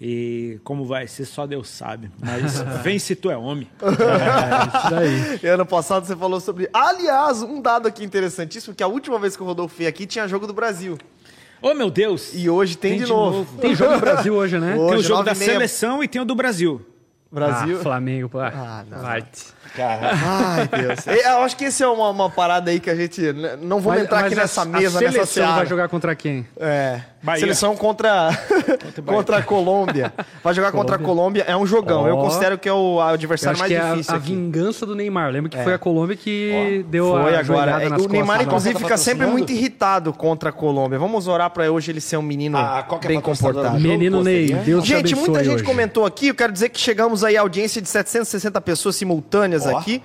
E como vai ser, só Deus sabe. Mas vem se tu é homem. Isso daí. E ano passado você falou sobre. Aliás, um dado aqui interessantíssimo: que a última vez que o Rodolfo veio aqui tinha jogo do Brasil. Oh, meu Deus! E hoje tem, de, novo. Tem jogo no Brasil hoje, né? Hoje, Tem o jogo da meia. seleção e tem o do Brasil. Brasil. Ah, Flamengo, pô. Ah, não. Vai. Cara, Ai, Deus. Eu acho que esse é uma, uma parada aí que a gente. Não vamos Mas- entrar aqui mas a- nessa mesa, a nessa seleção seara. vai jogar contra quem? É. Bahia. Seleção contra contra a Colômbia. Vai jogar contra a Colômbia. É um jogão. Eu Ó. considero que é o Eu adversário acho mais que é a, difícil a aqui. vingança do Neymar. Lembra que foi a Colômbia que deu Foi a agora. É, nas o Neymar, inclusive, Tá fica sempre patrocinando? muito irritado contra a Colômbia. Vamos orar pra hoje ele ser um menino Ah, é bem comportado. Menino Ney? Deus te Gente, muita gente hoje. comentou aqui. Eu quero dizer que chegamos aí à audiência de 760 pessoas simultâneas Ó. aqui.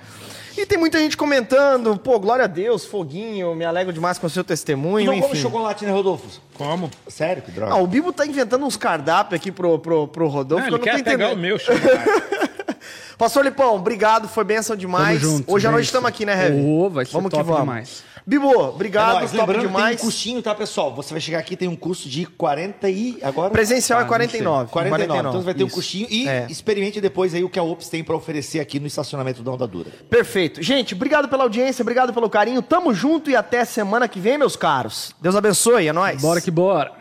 E tem muita gente comentando, pô, glória a Deus, foguinho, me alegro demais com o seu testemunho, não come enfim. chocolate, né, Rodolfo? Como? Sério, que droga. Ah, o Bibo tá inventando uns cardápios aqui pro, pro, pro Rodolfo, Não, que eu ele não tô quer pegar entendendo. o meu chocolate. Pastor Lipão, obrigado, foi benção demais. Tamo junto, Hoje à noite benção. estamos aqui, né, Heavy? Ô, vai ser vamos top que vamos. demais. Bibo, É obrigado, nóis. top Lembrando que demais. tem um custinho, tá, pessoal? Você vai chegar aqui, tem um custo de 40 e... Agora? Presencial é Ah, não sei. 49. 49. Então você vai ter um custinho e É. experimente depois aí o que a Ops tem pra oferecer aqui no estacionamento da Onda Dura. Perfeito. Gente, obrigado pela audiência, obrigado pelo carinho. Tamo junto e até semana que vem, meus caros. Deus abençoe, é nóis. Bora que bora.